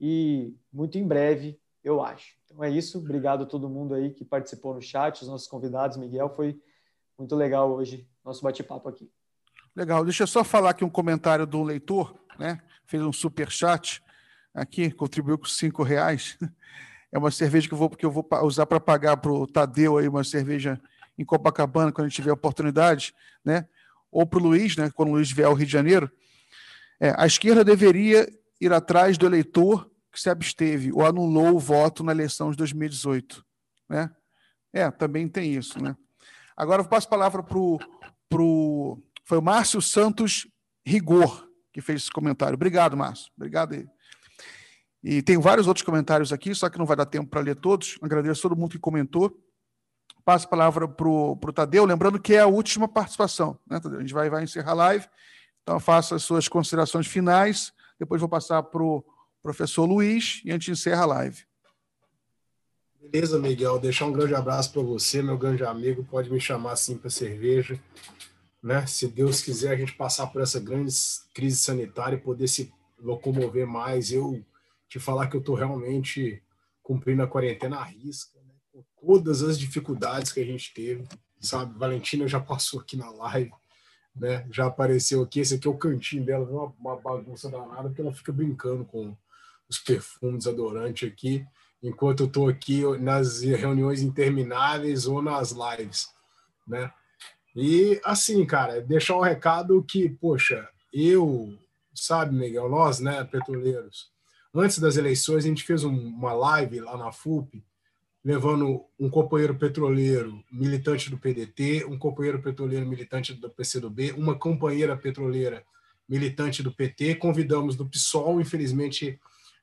e muito em breve, eu acho. Então é isso. Obrigado a todo mundo aí que participou no chat, os nossos convidados. Miguel, foi muito legal hoje nosso bate-papo aqui. Legal. Deixa eu só falar aqui um comentário do leitor, né? Fez um super chat aqui, contribuiu com cinco reais. É uma cerveja que eu vou, que eu vou usar para pagar para o Tadeu aí uma cerveja em Copacabana quando a gente tiver oportunidade, né? Ou para o Luiz, né? Quando o Luiz vier ao Rio de Janeiro. É, a esquerda deveria ir atrás do eleitor que se absteve ou anulou o voto na eleição de 2018, né? É, também tem isso, né? Agora eu passo a palavra para o. Pro... Foi o Márcio Santos Rigor que fez esse comentário. Obrigado, Márcio. Obrigado aí. E tem vários outros comentários aqui, só que não vai dar tempo para ler todos. Agradeço a todo mundo que comentou. Passo a palavra para o Tadeu, lembrando que é a última participação. Né, Tadeu? A gente vai, vai encerrar a live. Então, faça as suas considerações finais. Depois vou passar para o professor Luiz e a gente encerra a live. Beleza, Miguel. Deixar um grande abraço para você, meu grande amigo. Pode me chamar assim para cerveja. Né? Se Deus quiser a gente passar por essa grande crise sanitária e poder se locomover mais, eu te falar que eu estou realmente cumprindo a quarentena à risca, todas as dificuldades que a gente teve, sabe? Valentina já passou aqui na live, né? Já apareceu aqui, esse aqui é o cantinho dela, uma, uma bagunça danada, porque ela fica brincando com os perfumes adorantes aqui, enquanto eu estou aqui nas reuniões intermináveis ou nas lives, né? E assim, cara, deixar um recado que, poxa, eu, sabe, Miguel, nós, né, petroleiros, antes das eleições, a gente fez uma live lá na FUP, levando um companheiro petroleiro militante do PDT, um companheiro petroleiro militante do PCdoB, uma companheira petroleira militante do PT. Convidamos do PSOL, infelizmente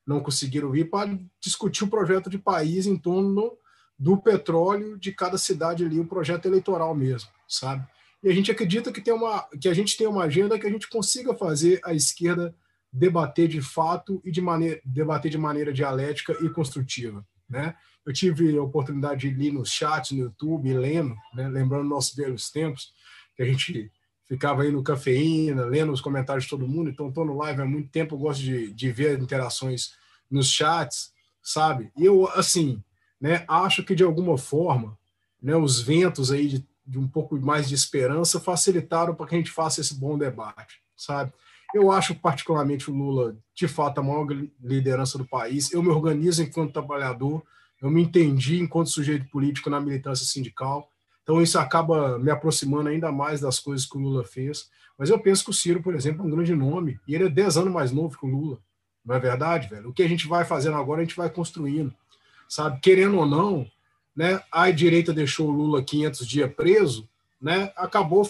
não conseguiram vir, para discutir o projeto de país em torno do petróleo de cada cidade ali, o projeto eleitoral mesmo, sabe? E a gente acredita que, tem uma, que a gente tem uma agenda que a gente consiga fazer a esquerda debater de fato e de maneira debater de maneira dialética e construtiva, né? Eu tive a oportunidade de ler nos chats no YouTube, lendo, né? lembrando nossos velhos tempos, que a gente ficava aí no cafeína, lendo os comentários de todo mundo, então estou no live há muito tempo, eu gosto de, de ver interações nos chats, sabe? E eu, assim, né, acho que de alguma forma, né, os ventos aí de, de um pouco mais de esperança facilitaram para que a gente faça esse bom debate, sabe? Eu acho particularmente o Lula, de fato, a maior liderança do país. Eu me organizo enquanto trabalhador, eu me entendi enquanto sujeito político na militância sindical. Então, isso acaba me aproximando ainda mais das coisas que o Lula fez. Mas eu penso que o Ciro, por exemplo, é um grande nome, e ele é 10 anos mais novo que o Lula. Não é verdade, velho? O que a gente vai fazendo agora, a gente vai construindo. Sabe? Querendo ou não, né, a direita deixou o Lula 500 dias preso, né, acabou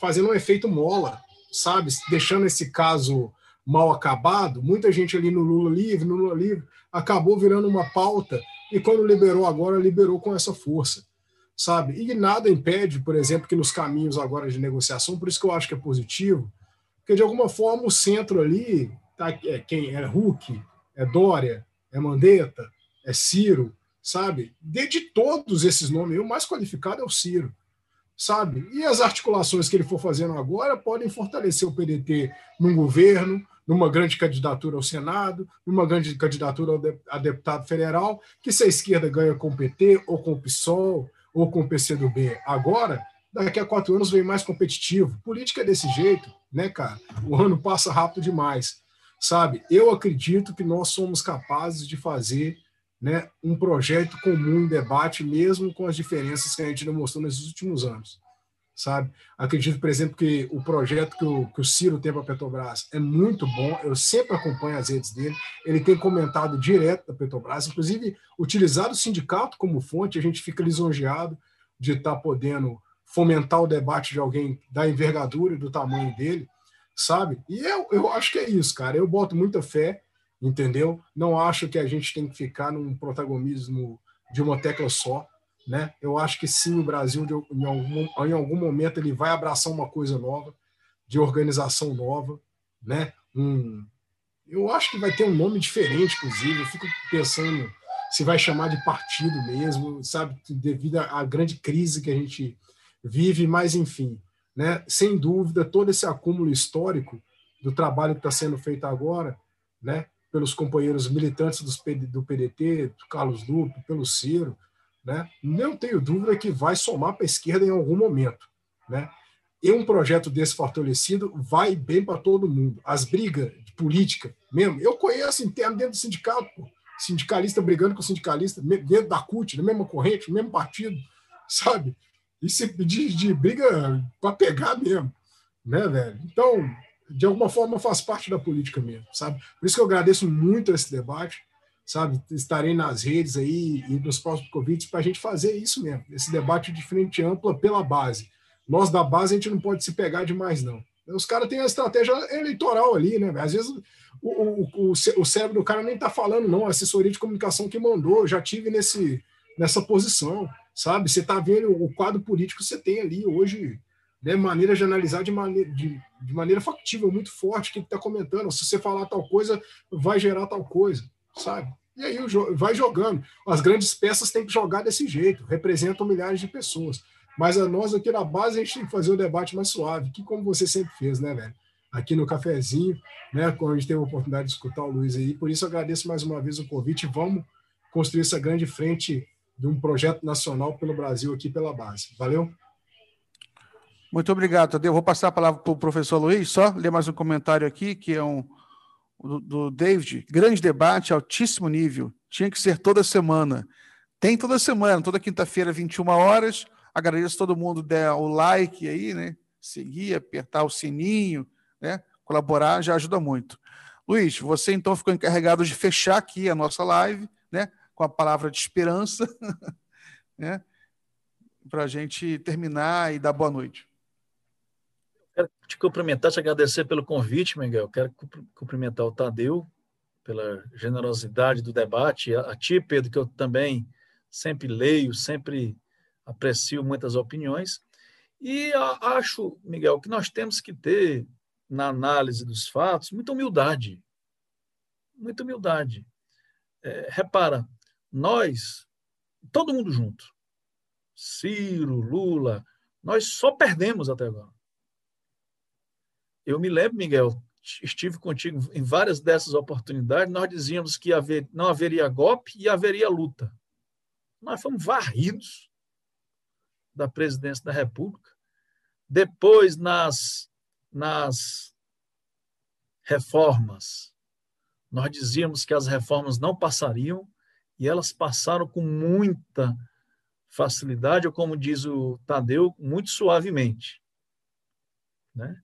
fazendo um efeito mola sabe, deixando esse caso mal acabado, muita gente ali no Lula livre, no Lula livre, acabou virando uma pauta e quando liberou agora, liberou com essa força, sabe? E nada impede, por exemplo, que nos caminhos agora de negociação, por isso que eu acho que é positivo, porque de alguma forma o centro ali, tá, é quem é Huck, é Dória, é Mandetta, é Ciro, sabe? De, de todos esses nomes, o mais qualificado é o Ciro sabe? E as articulações que ele for fazendo agora podem fortalecer o PDT num governo, numa grande candidatura ao Senado, numa grande candidatura a deputado federal, que se a esquerda ganha com o PT, ou com o PSOL, ou com o PCdoB agora, daqui a quatro anos vem mais competitivo. Política é desse jeito, né, cara? O ano passa rápido demais, sabe? Eu acredito que nós somos capazes de fazer né, um projeto comum em debate, mesmo com as diferenças que a gente demonstrou nesses últimos anos. Sabe? Acredito, por exemplo, que o projeto que o, que o Ciro tem para a Petrobras é muito bom. Eu sempre acompanho as redes dele. Ele tem comentado direto da Petrobras, inclusive utilizado o sindicato como fonte. A gente fica lisonjeado de estar tá podendo fomentar o debate de alguém da envergadura e do tamanho dele, sabe? E eu, eu acho que é isso, cara. Eu boto muita fé entendeu? Não acho que a gente tem que ficar num protagonismo de uma tecla só, né? Eu acho que sim, o Brasil em algum, em algum momento ele vai abraçar uma coisa nova, de organização nova, né? Um, eu acho que vai ter um nome diferente, inclusive. Eu fico pensando se vai chamar de partido mesmo, sabe? Devido à grande crise que a gente vive, mas enfim, né? Sem dúvida, todo esse acúmulo histórico do trabalho que está sendo feito agora, né? Pelos companheiros militantes do PDT, do Carlos Lupe, pelo Ciro, né? não tenho dúvida que vai somar para a esquerda em algum momento. Né? e um projeto desse fortalecido vai bem para todo mundo. As brigas de política mesmo, eu conheço interno dentro do sindicato, pô. sindicalista brigando com sindicalista, dentro da CUT, na mesma corrente, no mesmo partido, sabe? Isso de, de briga para pegar mesmo, né, velho? Então, de alguma forma faz parte da política mesmo, sabe? Por isso que eu agradeço muito esse debate, sabe? Estarei nas redes aí e nos próximos convites para a gente fazer isso mesmo, esse debate de frente ampla pela base. Nós da base a gente não pode se pegar demais, não. Os caras têm a estratégia eleitoral ali, né? Às vezes o, o, o, o cérebro do cara nem tá falando, não. A assessoria de comunicação que mandou, já tive nesse, nessa posição, sabe? Você tá vendo o quadro político que você tem ali hoje né, maneira de analisar de maneira, de, de maneira factível, muito forte, o que está comentando. Se você falar tal coisa, vai gerar tal coisa, sabe? E aí vai jogando. As grandes peças têm que jogar desse jeito, representam milhares de pessoas. Mas a nós aqui na base, a gente tem que fazer o debate mais suave, que como você sempre fez, né, velho? Aqui no cafezinho, né? Quando a gente teve a oportunidade de escutar o Luiz aí. Por isso, agradeço mais uma vez o convite. Vamos construir essa grande frente de um projeto nacional pelo Brasil aqui pela base. Valeu? Muito obrigado, Tadeu. Vou passar a palavra para o professor Luiz, só ler mais um comentário aqui, que é um do, do David. Grande debate, altíssimo nível. Tinha que ser toda semana. Tem toda semana, toda quinta-feira, 21 horas. Agradeço todo mundo der o like aí, né? Seguir, apertar o sininho, né? Colaborar já ajuda muito. Luiz, você então ficou encarregado de fechar aqui a nossa live, né? Com a palavra de esperança, né? Para a gente terminar e dar boa noite. Quero te cumprimentar, te agradecer pelo convite, Miguel. Quero cumprimentar o Tadeu pela generosidade do debate, a ti, Pedro, que eu também sempre leio, sempre aprecio muitas opiniões. E acho, Miguel, que nós temos que ter, na análise dos fatos, muita humildade. Muita humildade. É, repara, nós, todo mundo junto, Ciro, Lula, nós só perdemos até agora. Eu me lembro, Miguel, estive contigo em várias dessas oportunidades, nós dizíamos que haver, não haveria golpe e haveria luta. Nós fomos varridos da presidência da República. Depois, nas, nas reformas, nós dizíamos que as reformas não passariam e elas passaram com muita facilidade, ou como diz o Tadeu, muito suavemente. Né?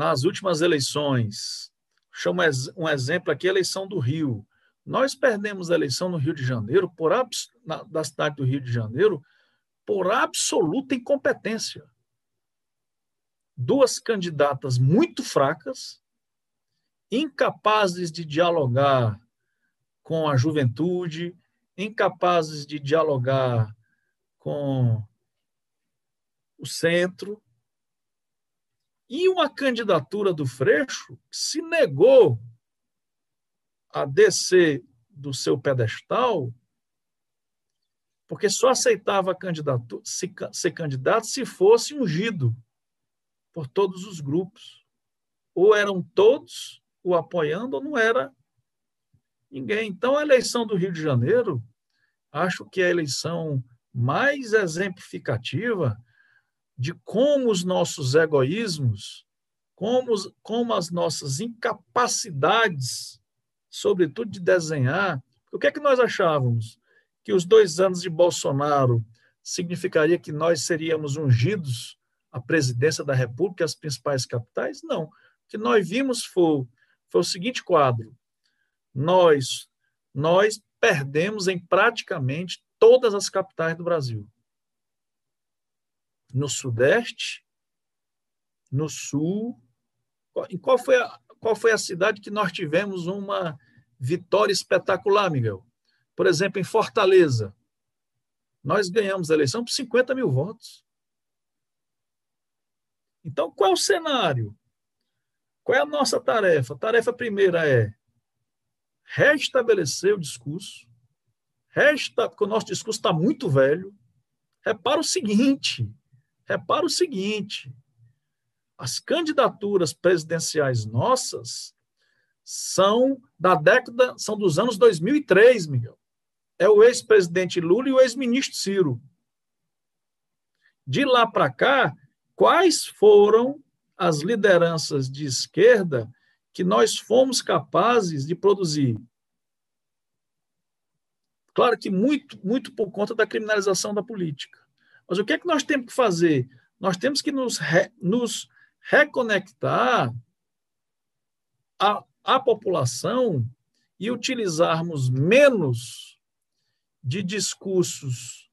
Nas últimas eleições, chamo um exemplo aqui, a eleição do Rio. Nós perdemos a eleição no Rio de Janeiro, por na, da cidade do Rio de Janeiro, por absoluta incompetência. Duas candidatas muito fracas, incapazes de dialogar com a juventude, incapazes de dialogar com o centro, e uma candidatura do Freixo se negou a descer do seu pedestal, porque só aceitava ser candidato se fosse ungido por todos os grupos. Ou eram todos o apoiando, ou não era ninguém. Então, a eleição do Rio de Janeiro, acho que é a eleição mais exemplificativa de como os nossos egoísmos, como, como as nossas incapacidades, sobretudo de desenhar. O que é que nós achávamos? Que os dois anos de Bolsonaro significaria que nós seríamos ungidos à presidência da República, as principais capitais? Não. O que nós vimos foi, foi o seguinte quadro: nós, nós perdemos em praticamente todas as capitais do Brasil no Sudeste, no Sul. Em qual foi a, qual foi a cidade que nós tivemos uma vitória espetacular, Miguel? Por exemplo, em Fortaleza, nós ganhamos a eleição por 50 mil votos. Então, qual é o cenário? Qual é a nossa tarefa? A tarefa primeira é restabelecer o discurso, resta, porque o nosso discurso está muito velho. Repara o seguinte: Repara o seguinte: as candidaturas presidenciais nossas são da década, são dos anos 2003, Miguel. É o ex-presidente Lula e o ex-ministro Ciro. De lá para cá, quais foram as lideranças de esquerda que nós fomos capazes de produzir. Claro que muito, muito por conta da criminalização da política. Mas o que é que nós temos que fazer? Nós temos que nos, re, nos reconectar à, à população e utilizarmos menos de discursos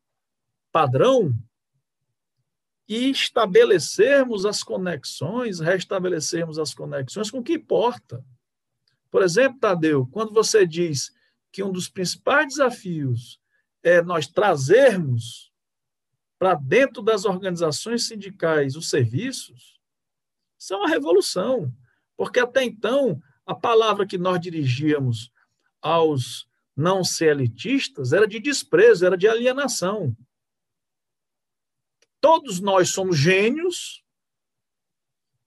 padrão e estabelecermos as conexões, restabelecermos as conexões com o que importa. Por exemplo, Tadeu, quando você diz que um dos principais desafios é nós trazermos para dentro das organizações sindicais os serviços, isso é uma revolução, porque até então a palavra que nós dirigíamos aos não elitistas era de desprezo, era de alienação. Todos nós somos gênios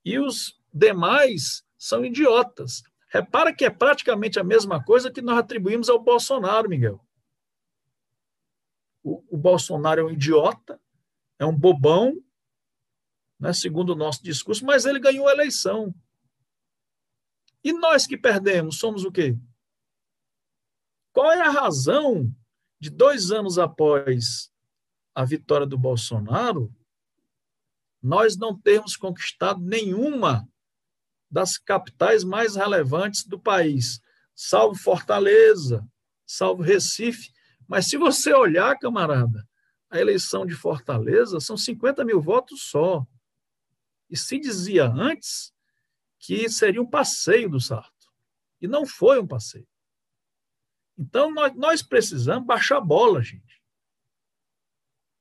e os demais são idiotas. Repara que é praticamente a mesma coisa que nós atribuímos ao Bolsonaro, Miguel. O, o Bolsonaro é um idiota, é um bobão, né, segundo o nosso discurso, mas ele ganhou a eleição. E nós que perdemos, somos o quê? Qual é a razão de dois anos após a vitória do Bolsonaro, nós não temos conquistado nenhuma das capitais mais relevantes do país, salvo Fortaleza, salvo Recife. Mas se você olhar, camarada, a eleição de Fortaleza são 50 mil votos só. E se dizia antes que seria um passeio do Sarto. E não foi um passeio. Então, nós, nós precisamos baixar a bola, gente.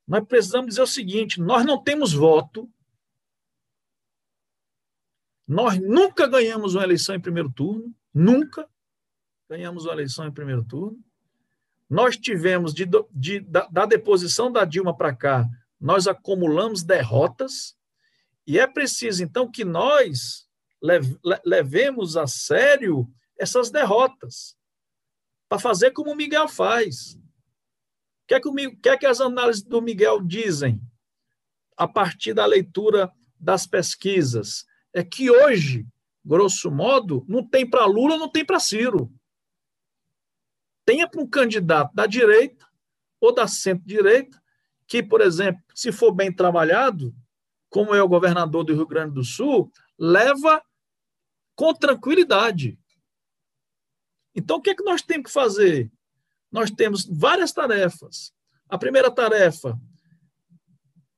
Nós precisamos dizer o seguinte: nós não temos voto. Nós nunca ganhamos uma eleição em primeiro turno, nunca ganhamos uma eleição em primeiro turno. Nós tivemos, de, de da, da deposição da Dilma para cá, nós acumulamos derrotas, e é preciso, então, que nós levemos a sério essas derrotas, para fazer como o Miguel faz que é que, o, que é que as análises do Miguel dizem a partir da leitura das pesquisas? É que hoje, grosso modo, não tem para Lula, não tem para Ciro. Tenha para um candidato da direita ou da centro-direita, que, por exemplo, se for bem trabalhado, como é o governador do Rio Grande do Sul, leva com tranquilidade. Então, o que, é que nós temos que fazer? nós temos várias tarefas. A primeira tarefa,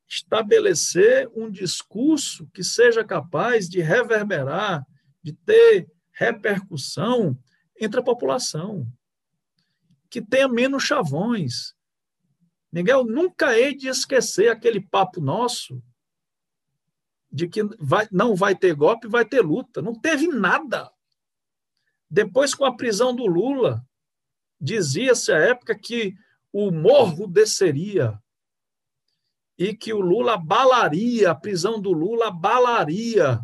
estabelecer um discurso que seja capaz de reverberar, de ter repercussão entre a população, que tenha menos chavões. Miguel, nunca hei de esquecer aquele papo nosso de que vai, não vai ter golpe, vai ter luta. Não teve nada. Depois, com a prisão do Lula, Dizia-se à época que o morro desceria e que o Lula abalaria, a prisão do Lula abalaria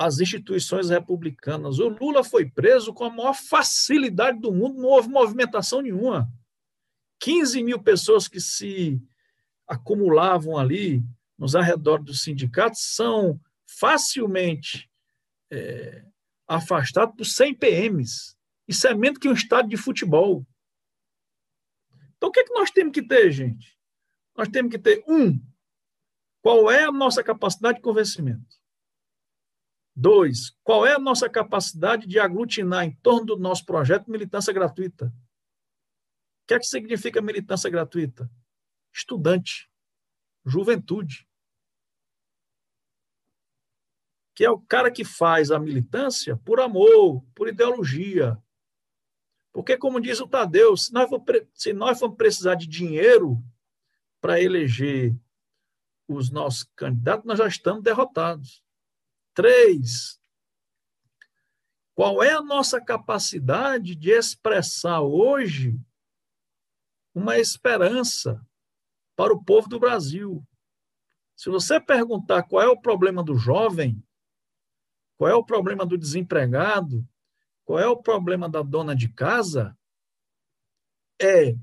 as instituições republicanas. O Lula foi preso com a maior facilidade do mundo, não houve movimentação nenhuma. 15 mil pessoas que se acumulavam ali nos arredores dos sindicatos são facilmente é, afastados por 100 PMs. Isso é menos que um estádio de futebol. Então, o que, é que nós temos que ter, gente? Nós temos que ter, um, qual é a nossa capacidade de convencimento? Dois, qual é a nossa capacidade de aglutinar em torno do nosso projeto militância gratuita? O que é que significa militância gratuita? Estudante, juventude. Que é o cara que faz a militância por amor, por ideologia, porque, como diz o Tadeu, se nós, for, se nós formos precisar de dinheiro para eleger os nossos candidatos, nós já estamos derrotados. Três, qual é a nossa capacidade de expressar hoje uma esperança para o povo do Brasil? Se você perguntar qual é o problema do jovem, qual é o problema do desempregado, qual é o problema da dona de casa? É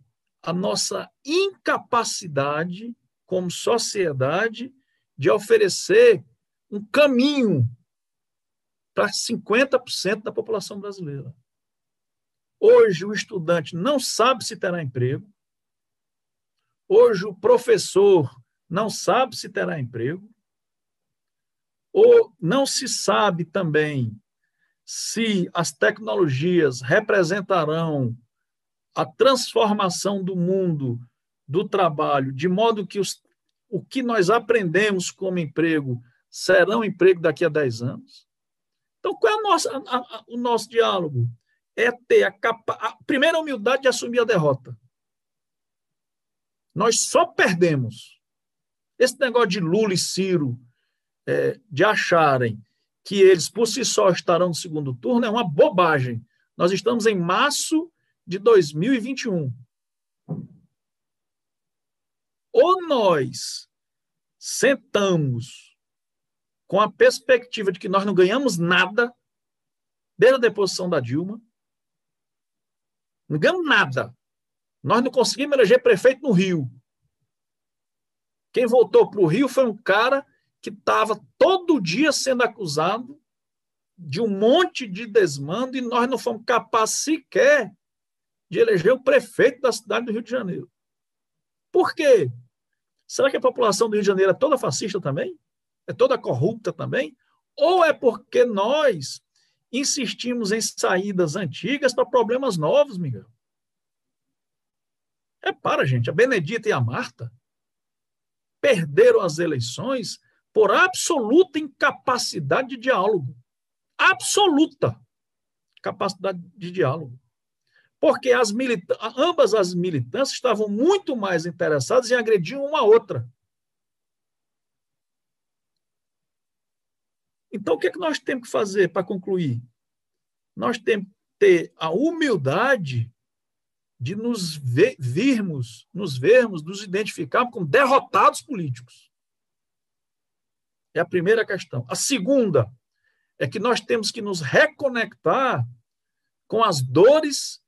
a nossa incapacidade como sociedade de oferecer um caminho para 50% da população brasileira. Hoje, o estudante não sabe se terá emprego. Hoje, o professor não sabe se terá emprego. Ou não se sabe também se as tecnologias representarão a transformação do mundo do trabalho, de modo que os, o que nós aprendemos como emprego será um emprego daqui a 10 anos. Então, qual é a nossa, a, a, o nosso diálogo? É ter a, capa, a primeira humildade de assumir a derrota. Nós só perdemos. Esse negócio de Lula e Ciro, é, de acharem que eles por si só estarão no segundo turno, é uma bobagem. Nós estamos em março de 2021. Ou nós sentamos com a perspectiva de que nós não ganhamos nada desde a deposição da Dilma, não ganhamos nada. Nós não conseguimos eleger prefeito no Rio. Quem voltou para o Rio foi um cara que estava todo dia sendo acusado de um monte de desmando e nós não fomos capazes sequer de eleger o prefeito da cidade do Rio de Janeiro. Por quê? Será que a população do Rio de Janeiro é toda fascista também? É toda corrupta também? Ou é porque nós insistimos em saídas antigas para problemas novos, Miguel? É para, gente. A Benedita e a Marta perderam as eleições por absoluta incapacidade de diálogo. Absoluta capacidade de diálogo. Porque as ambas as militâncias estavam muito mais interessadas em agredir uma a outra. Então, o que, é que nós temos que fazer para concluir? Nós temos que ter a humildade de nos ver, virmos, nos vermos, nos identificarmos como derrotados políticos. É a primeira questão. A segunda é que nós temos que nos reconectar com as dores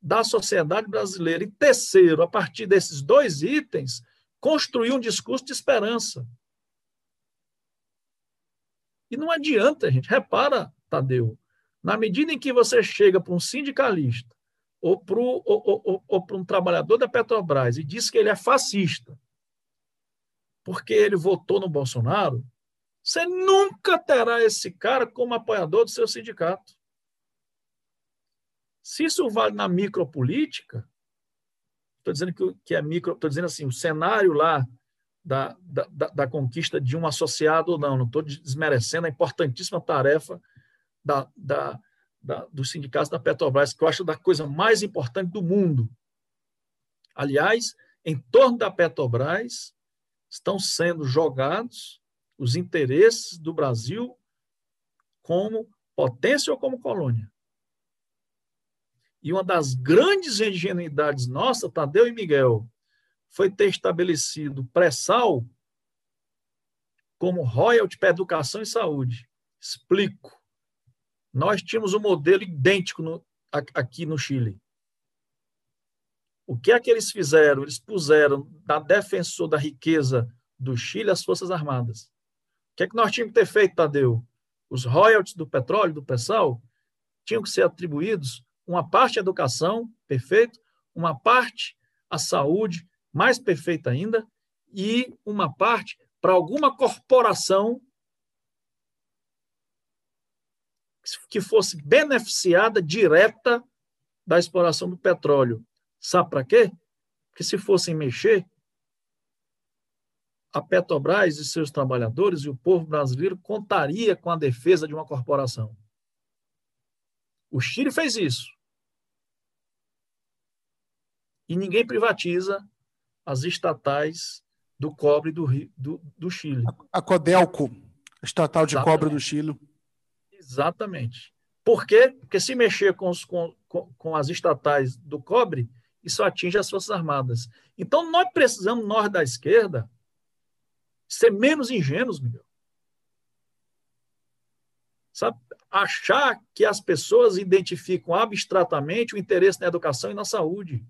da sociedade brasileira. E terceiro, a partir desses dois itens, construir um discurso de esperança. E não adianta, gente. Repara, Tadeu, na medida em que você chega para um sindicalista ou para, ou, ou, ou um trabalhador da Petrobras e diz que ele é fascista, porque ele votou no Bolsonaro, você nunca terá esse cara como apoiador do seu sindicato. Se isso vale na micropolítica, estou dizendo que, que é micro, estou dizendo assim, o cenário lá da, da, da, conquista de um associado ou não, não estou desmerecendo a importantíssima tarefa da, da, da, dos sindicatos da Petrobras, que eu acho da coisa mais importante do mundo. Aliás, em torno da Petrobras estão sendo jogados os interesses do Brasil como potência ou como colônia. E uma das grandes ingenuidades nossa, Tadeu e Miguel, foi ter estabelecido pré-sal como royalty para educação e saúde. Explico. Nós tínhamos um modelo idêntico no, aqui no Chile. O que é que eles fizeram? Eles puseram da defensor da riqueza do Chile as Forças Armadas. O que é que nós tínhamos que ter feito, Tadeu? Os royalties do petróleo, do pré-sal, tinham que ser atribuídos uma parte à educação, perfeito, uma parte à saúde, mais perfeita ainda, e uma parte para alguma corporação que fosse beneficiada direta da exploração do petróleo. Sabe para quê? Porque se fossem mexer, a Petrobras e seus trabalhadores e o povo brasileiro contaria com a defesa de uma corporação. O Chile fez isso. E ninguém privatiza as estatais do cobre do, do, do Chile. A Codelco, estatal de Exatamente. cobre do Chile. Exatamente. Por quê? Porque se mexer com, os, com, com as estatais do cobre, isso atinge as Forças Armadas. Então, nós precisamos, nós da esquerda, ser menos ingênuos, Miguel. Sabe? Achar que as pessoas identificam abstratamente o interesse na educação e na saúde.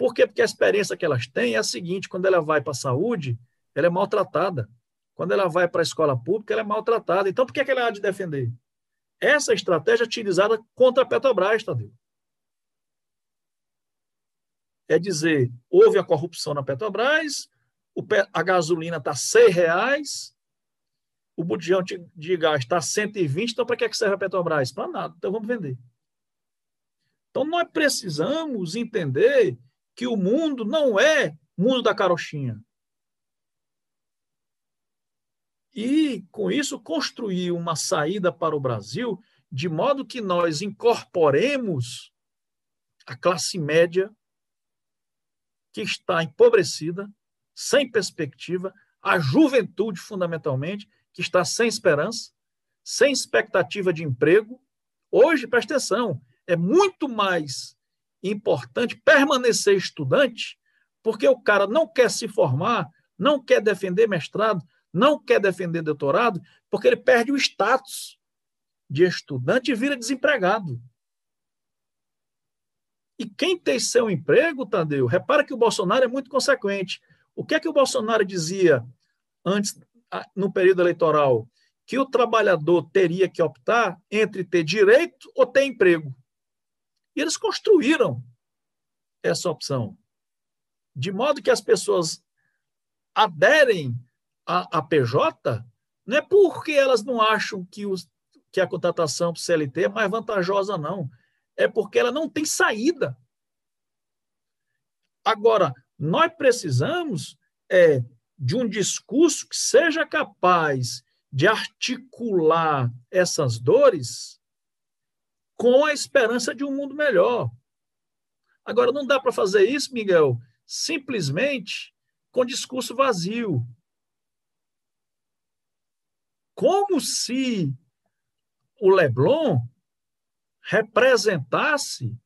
Por quê? Porque a experiência que elas têm é a seguinte: quando ela vai para a saúde, ela é maltratada. Quando ela vai para a escola pública, ela é maltratada. Então, por que, é que ela há de defender? Essa estratégia é utilizada contra a Petrobras, Tadeu. É dizer, houve a corrupção na Petrobras, a gasolina está R$ reais, o botijão de gás está 120, então para que serve a Petrobras? Para nada, então vamos vender. Então nós precisamos entender que o mundo não é mundo da carochinha. e, com isso, construir uma saída para o Brasil de modo que nós incorporemos a classe média que está empobrecida, sem perspectiva, a juventude, fundamentalmente, que está sem esperança, sem expectativa de emprego. Hoje, presta atenção, é muito mais importante permanecer estudante, porque o cara não quer se formar, não quer defender mestrado, não quer defender doutorado porque ele perde o status de estudante e vira desempregado. E quem tem seu emprego, Tadeu, repara que o Bolsonaro é muito consequente. O que é que o Bolsonaro dizia antes, no período eleitoral? Que o trabalhador teria que optar entre ter direito ou ter emprego. E eles construíram essa opção. De modo que as pessoas aderem a, a PJ, não é porque elas não acham que, os, que a contratação para CLT é mais vantajosa, não. É porque ela não tem saída. Agora, nós precisamos é, de um discurso que seja capaz de articular essas dores com a esperança de um mundo melhor. Agora, não dá para fazer isso, Miguel, simplesmente com discurso vazio como se o Leblon representasse,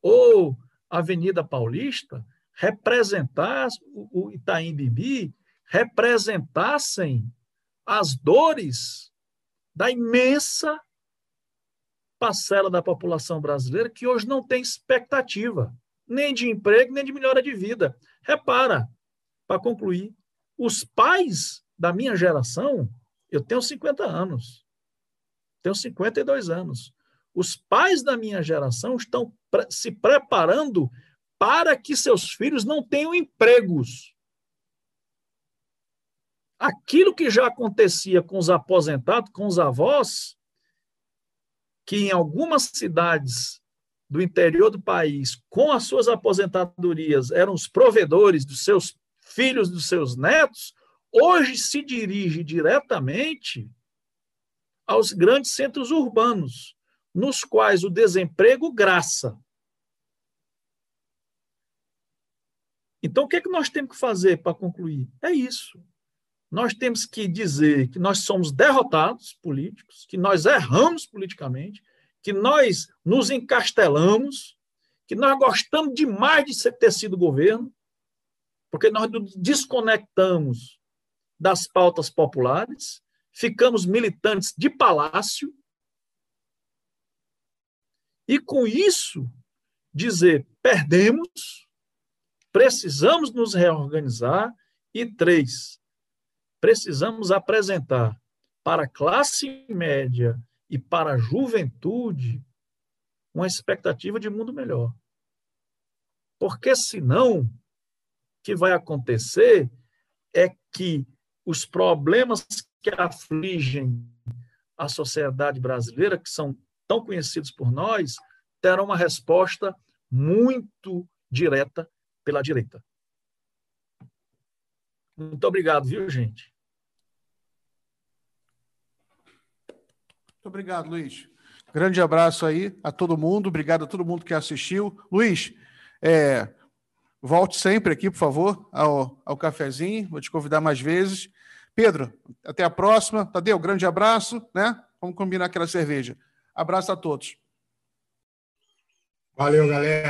ou a Avenida Paulista, representasse, o Itaim Bibi, representassem as dores da imensa parcela da população brasileira que hoje não tem expectativa, nem de emprego, nem de melhora de vida. Repara, para concluir, os pais da minha geração eu tenho 50 anos. Tenho 52 anos. Os pais da minha geração estão se preparando para que seus filhos não tenham empregos. Aquilo que já acontecia com os aposentados, com os avós, que em algumas cidades do interior do país, com as suas aposentadorias, eram os provedores dos seus filhos, dos seus netos, hoje se dirige diretamente aos grandes centros urbanos, nos quais o desemprego graça. Então, o que é que nós temos que fazer para concluir? É isso. Nós temos que dizer que nós somos derrotados políticos, que nós erramos politicamente, que nós nos encastelamos, que nós gostamos demais de ter sido governo, porque nós nos desconectamos das pautas populares, ficamos militantes de palácio, e com isso dizer perdemos, precisamos nos reorganizar, e três, precisamos apresentar para a classe média e para a juventude uma expectativa de mundo melhor. Porque senão, o que vai acontecer é que os problemas que afligem a sociedade brasileira, que são tão conhecidos por nós, terão uma resposta muito direta pela direita. Muito obrigado, viu, gente? Muito obrigado, Luiz. Grande abraço aí a todo mundo. Obrigado a todo mundo que assistiu. Luiz, é, Volte sempre aqui, por favor, ao, ao cafezinho. Vou te convidar mais vezes. Pedro, até a próxima. Tadeu, grande abraço, né? Vamos combinar aquela cerveja. Abraço a todos. Valeu, galera.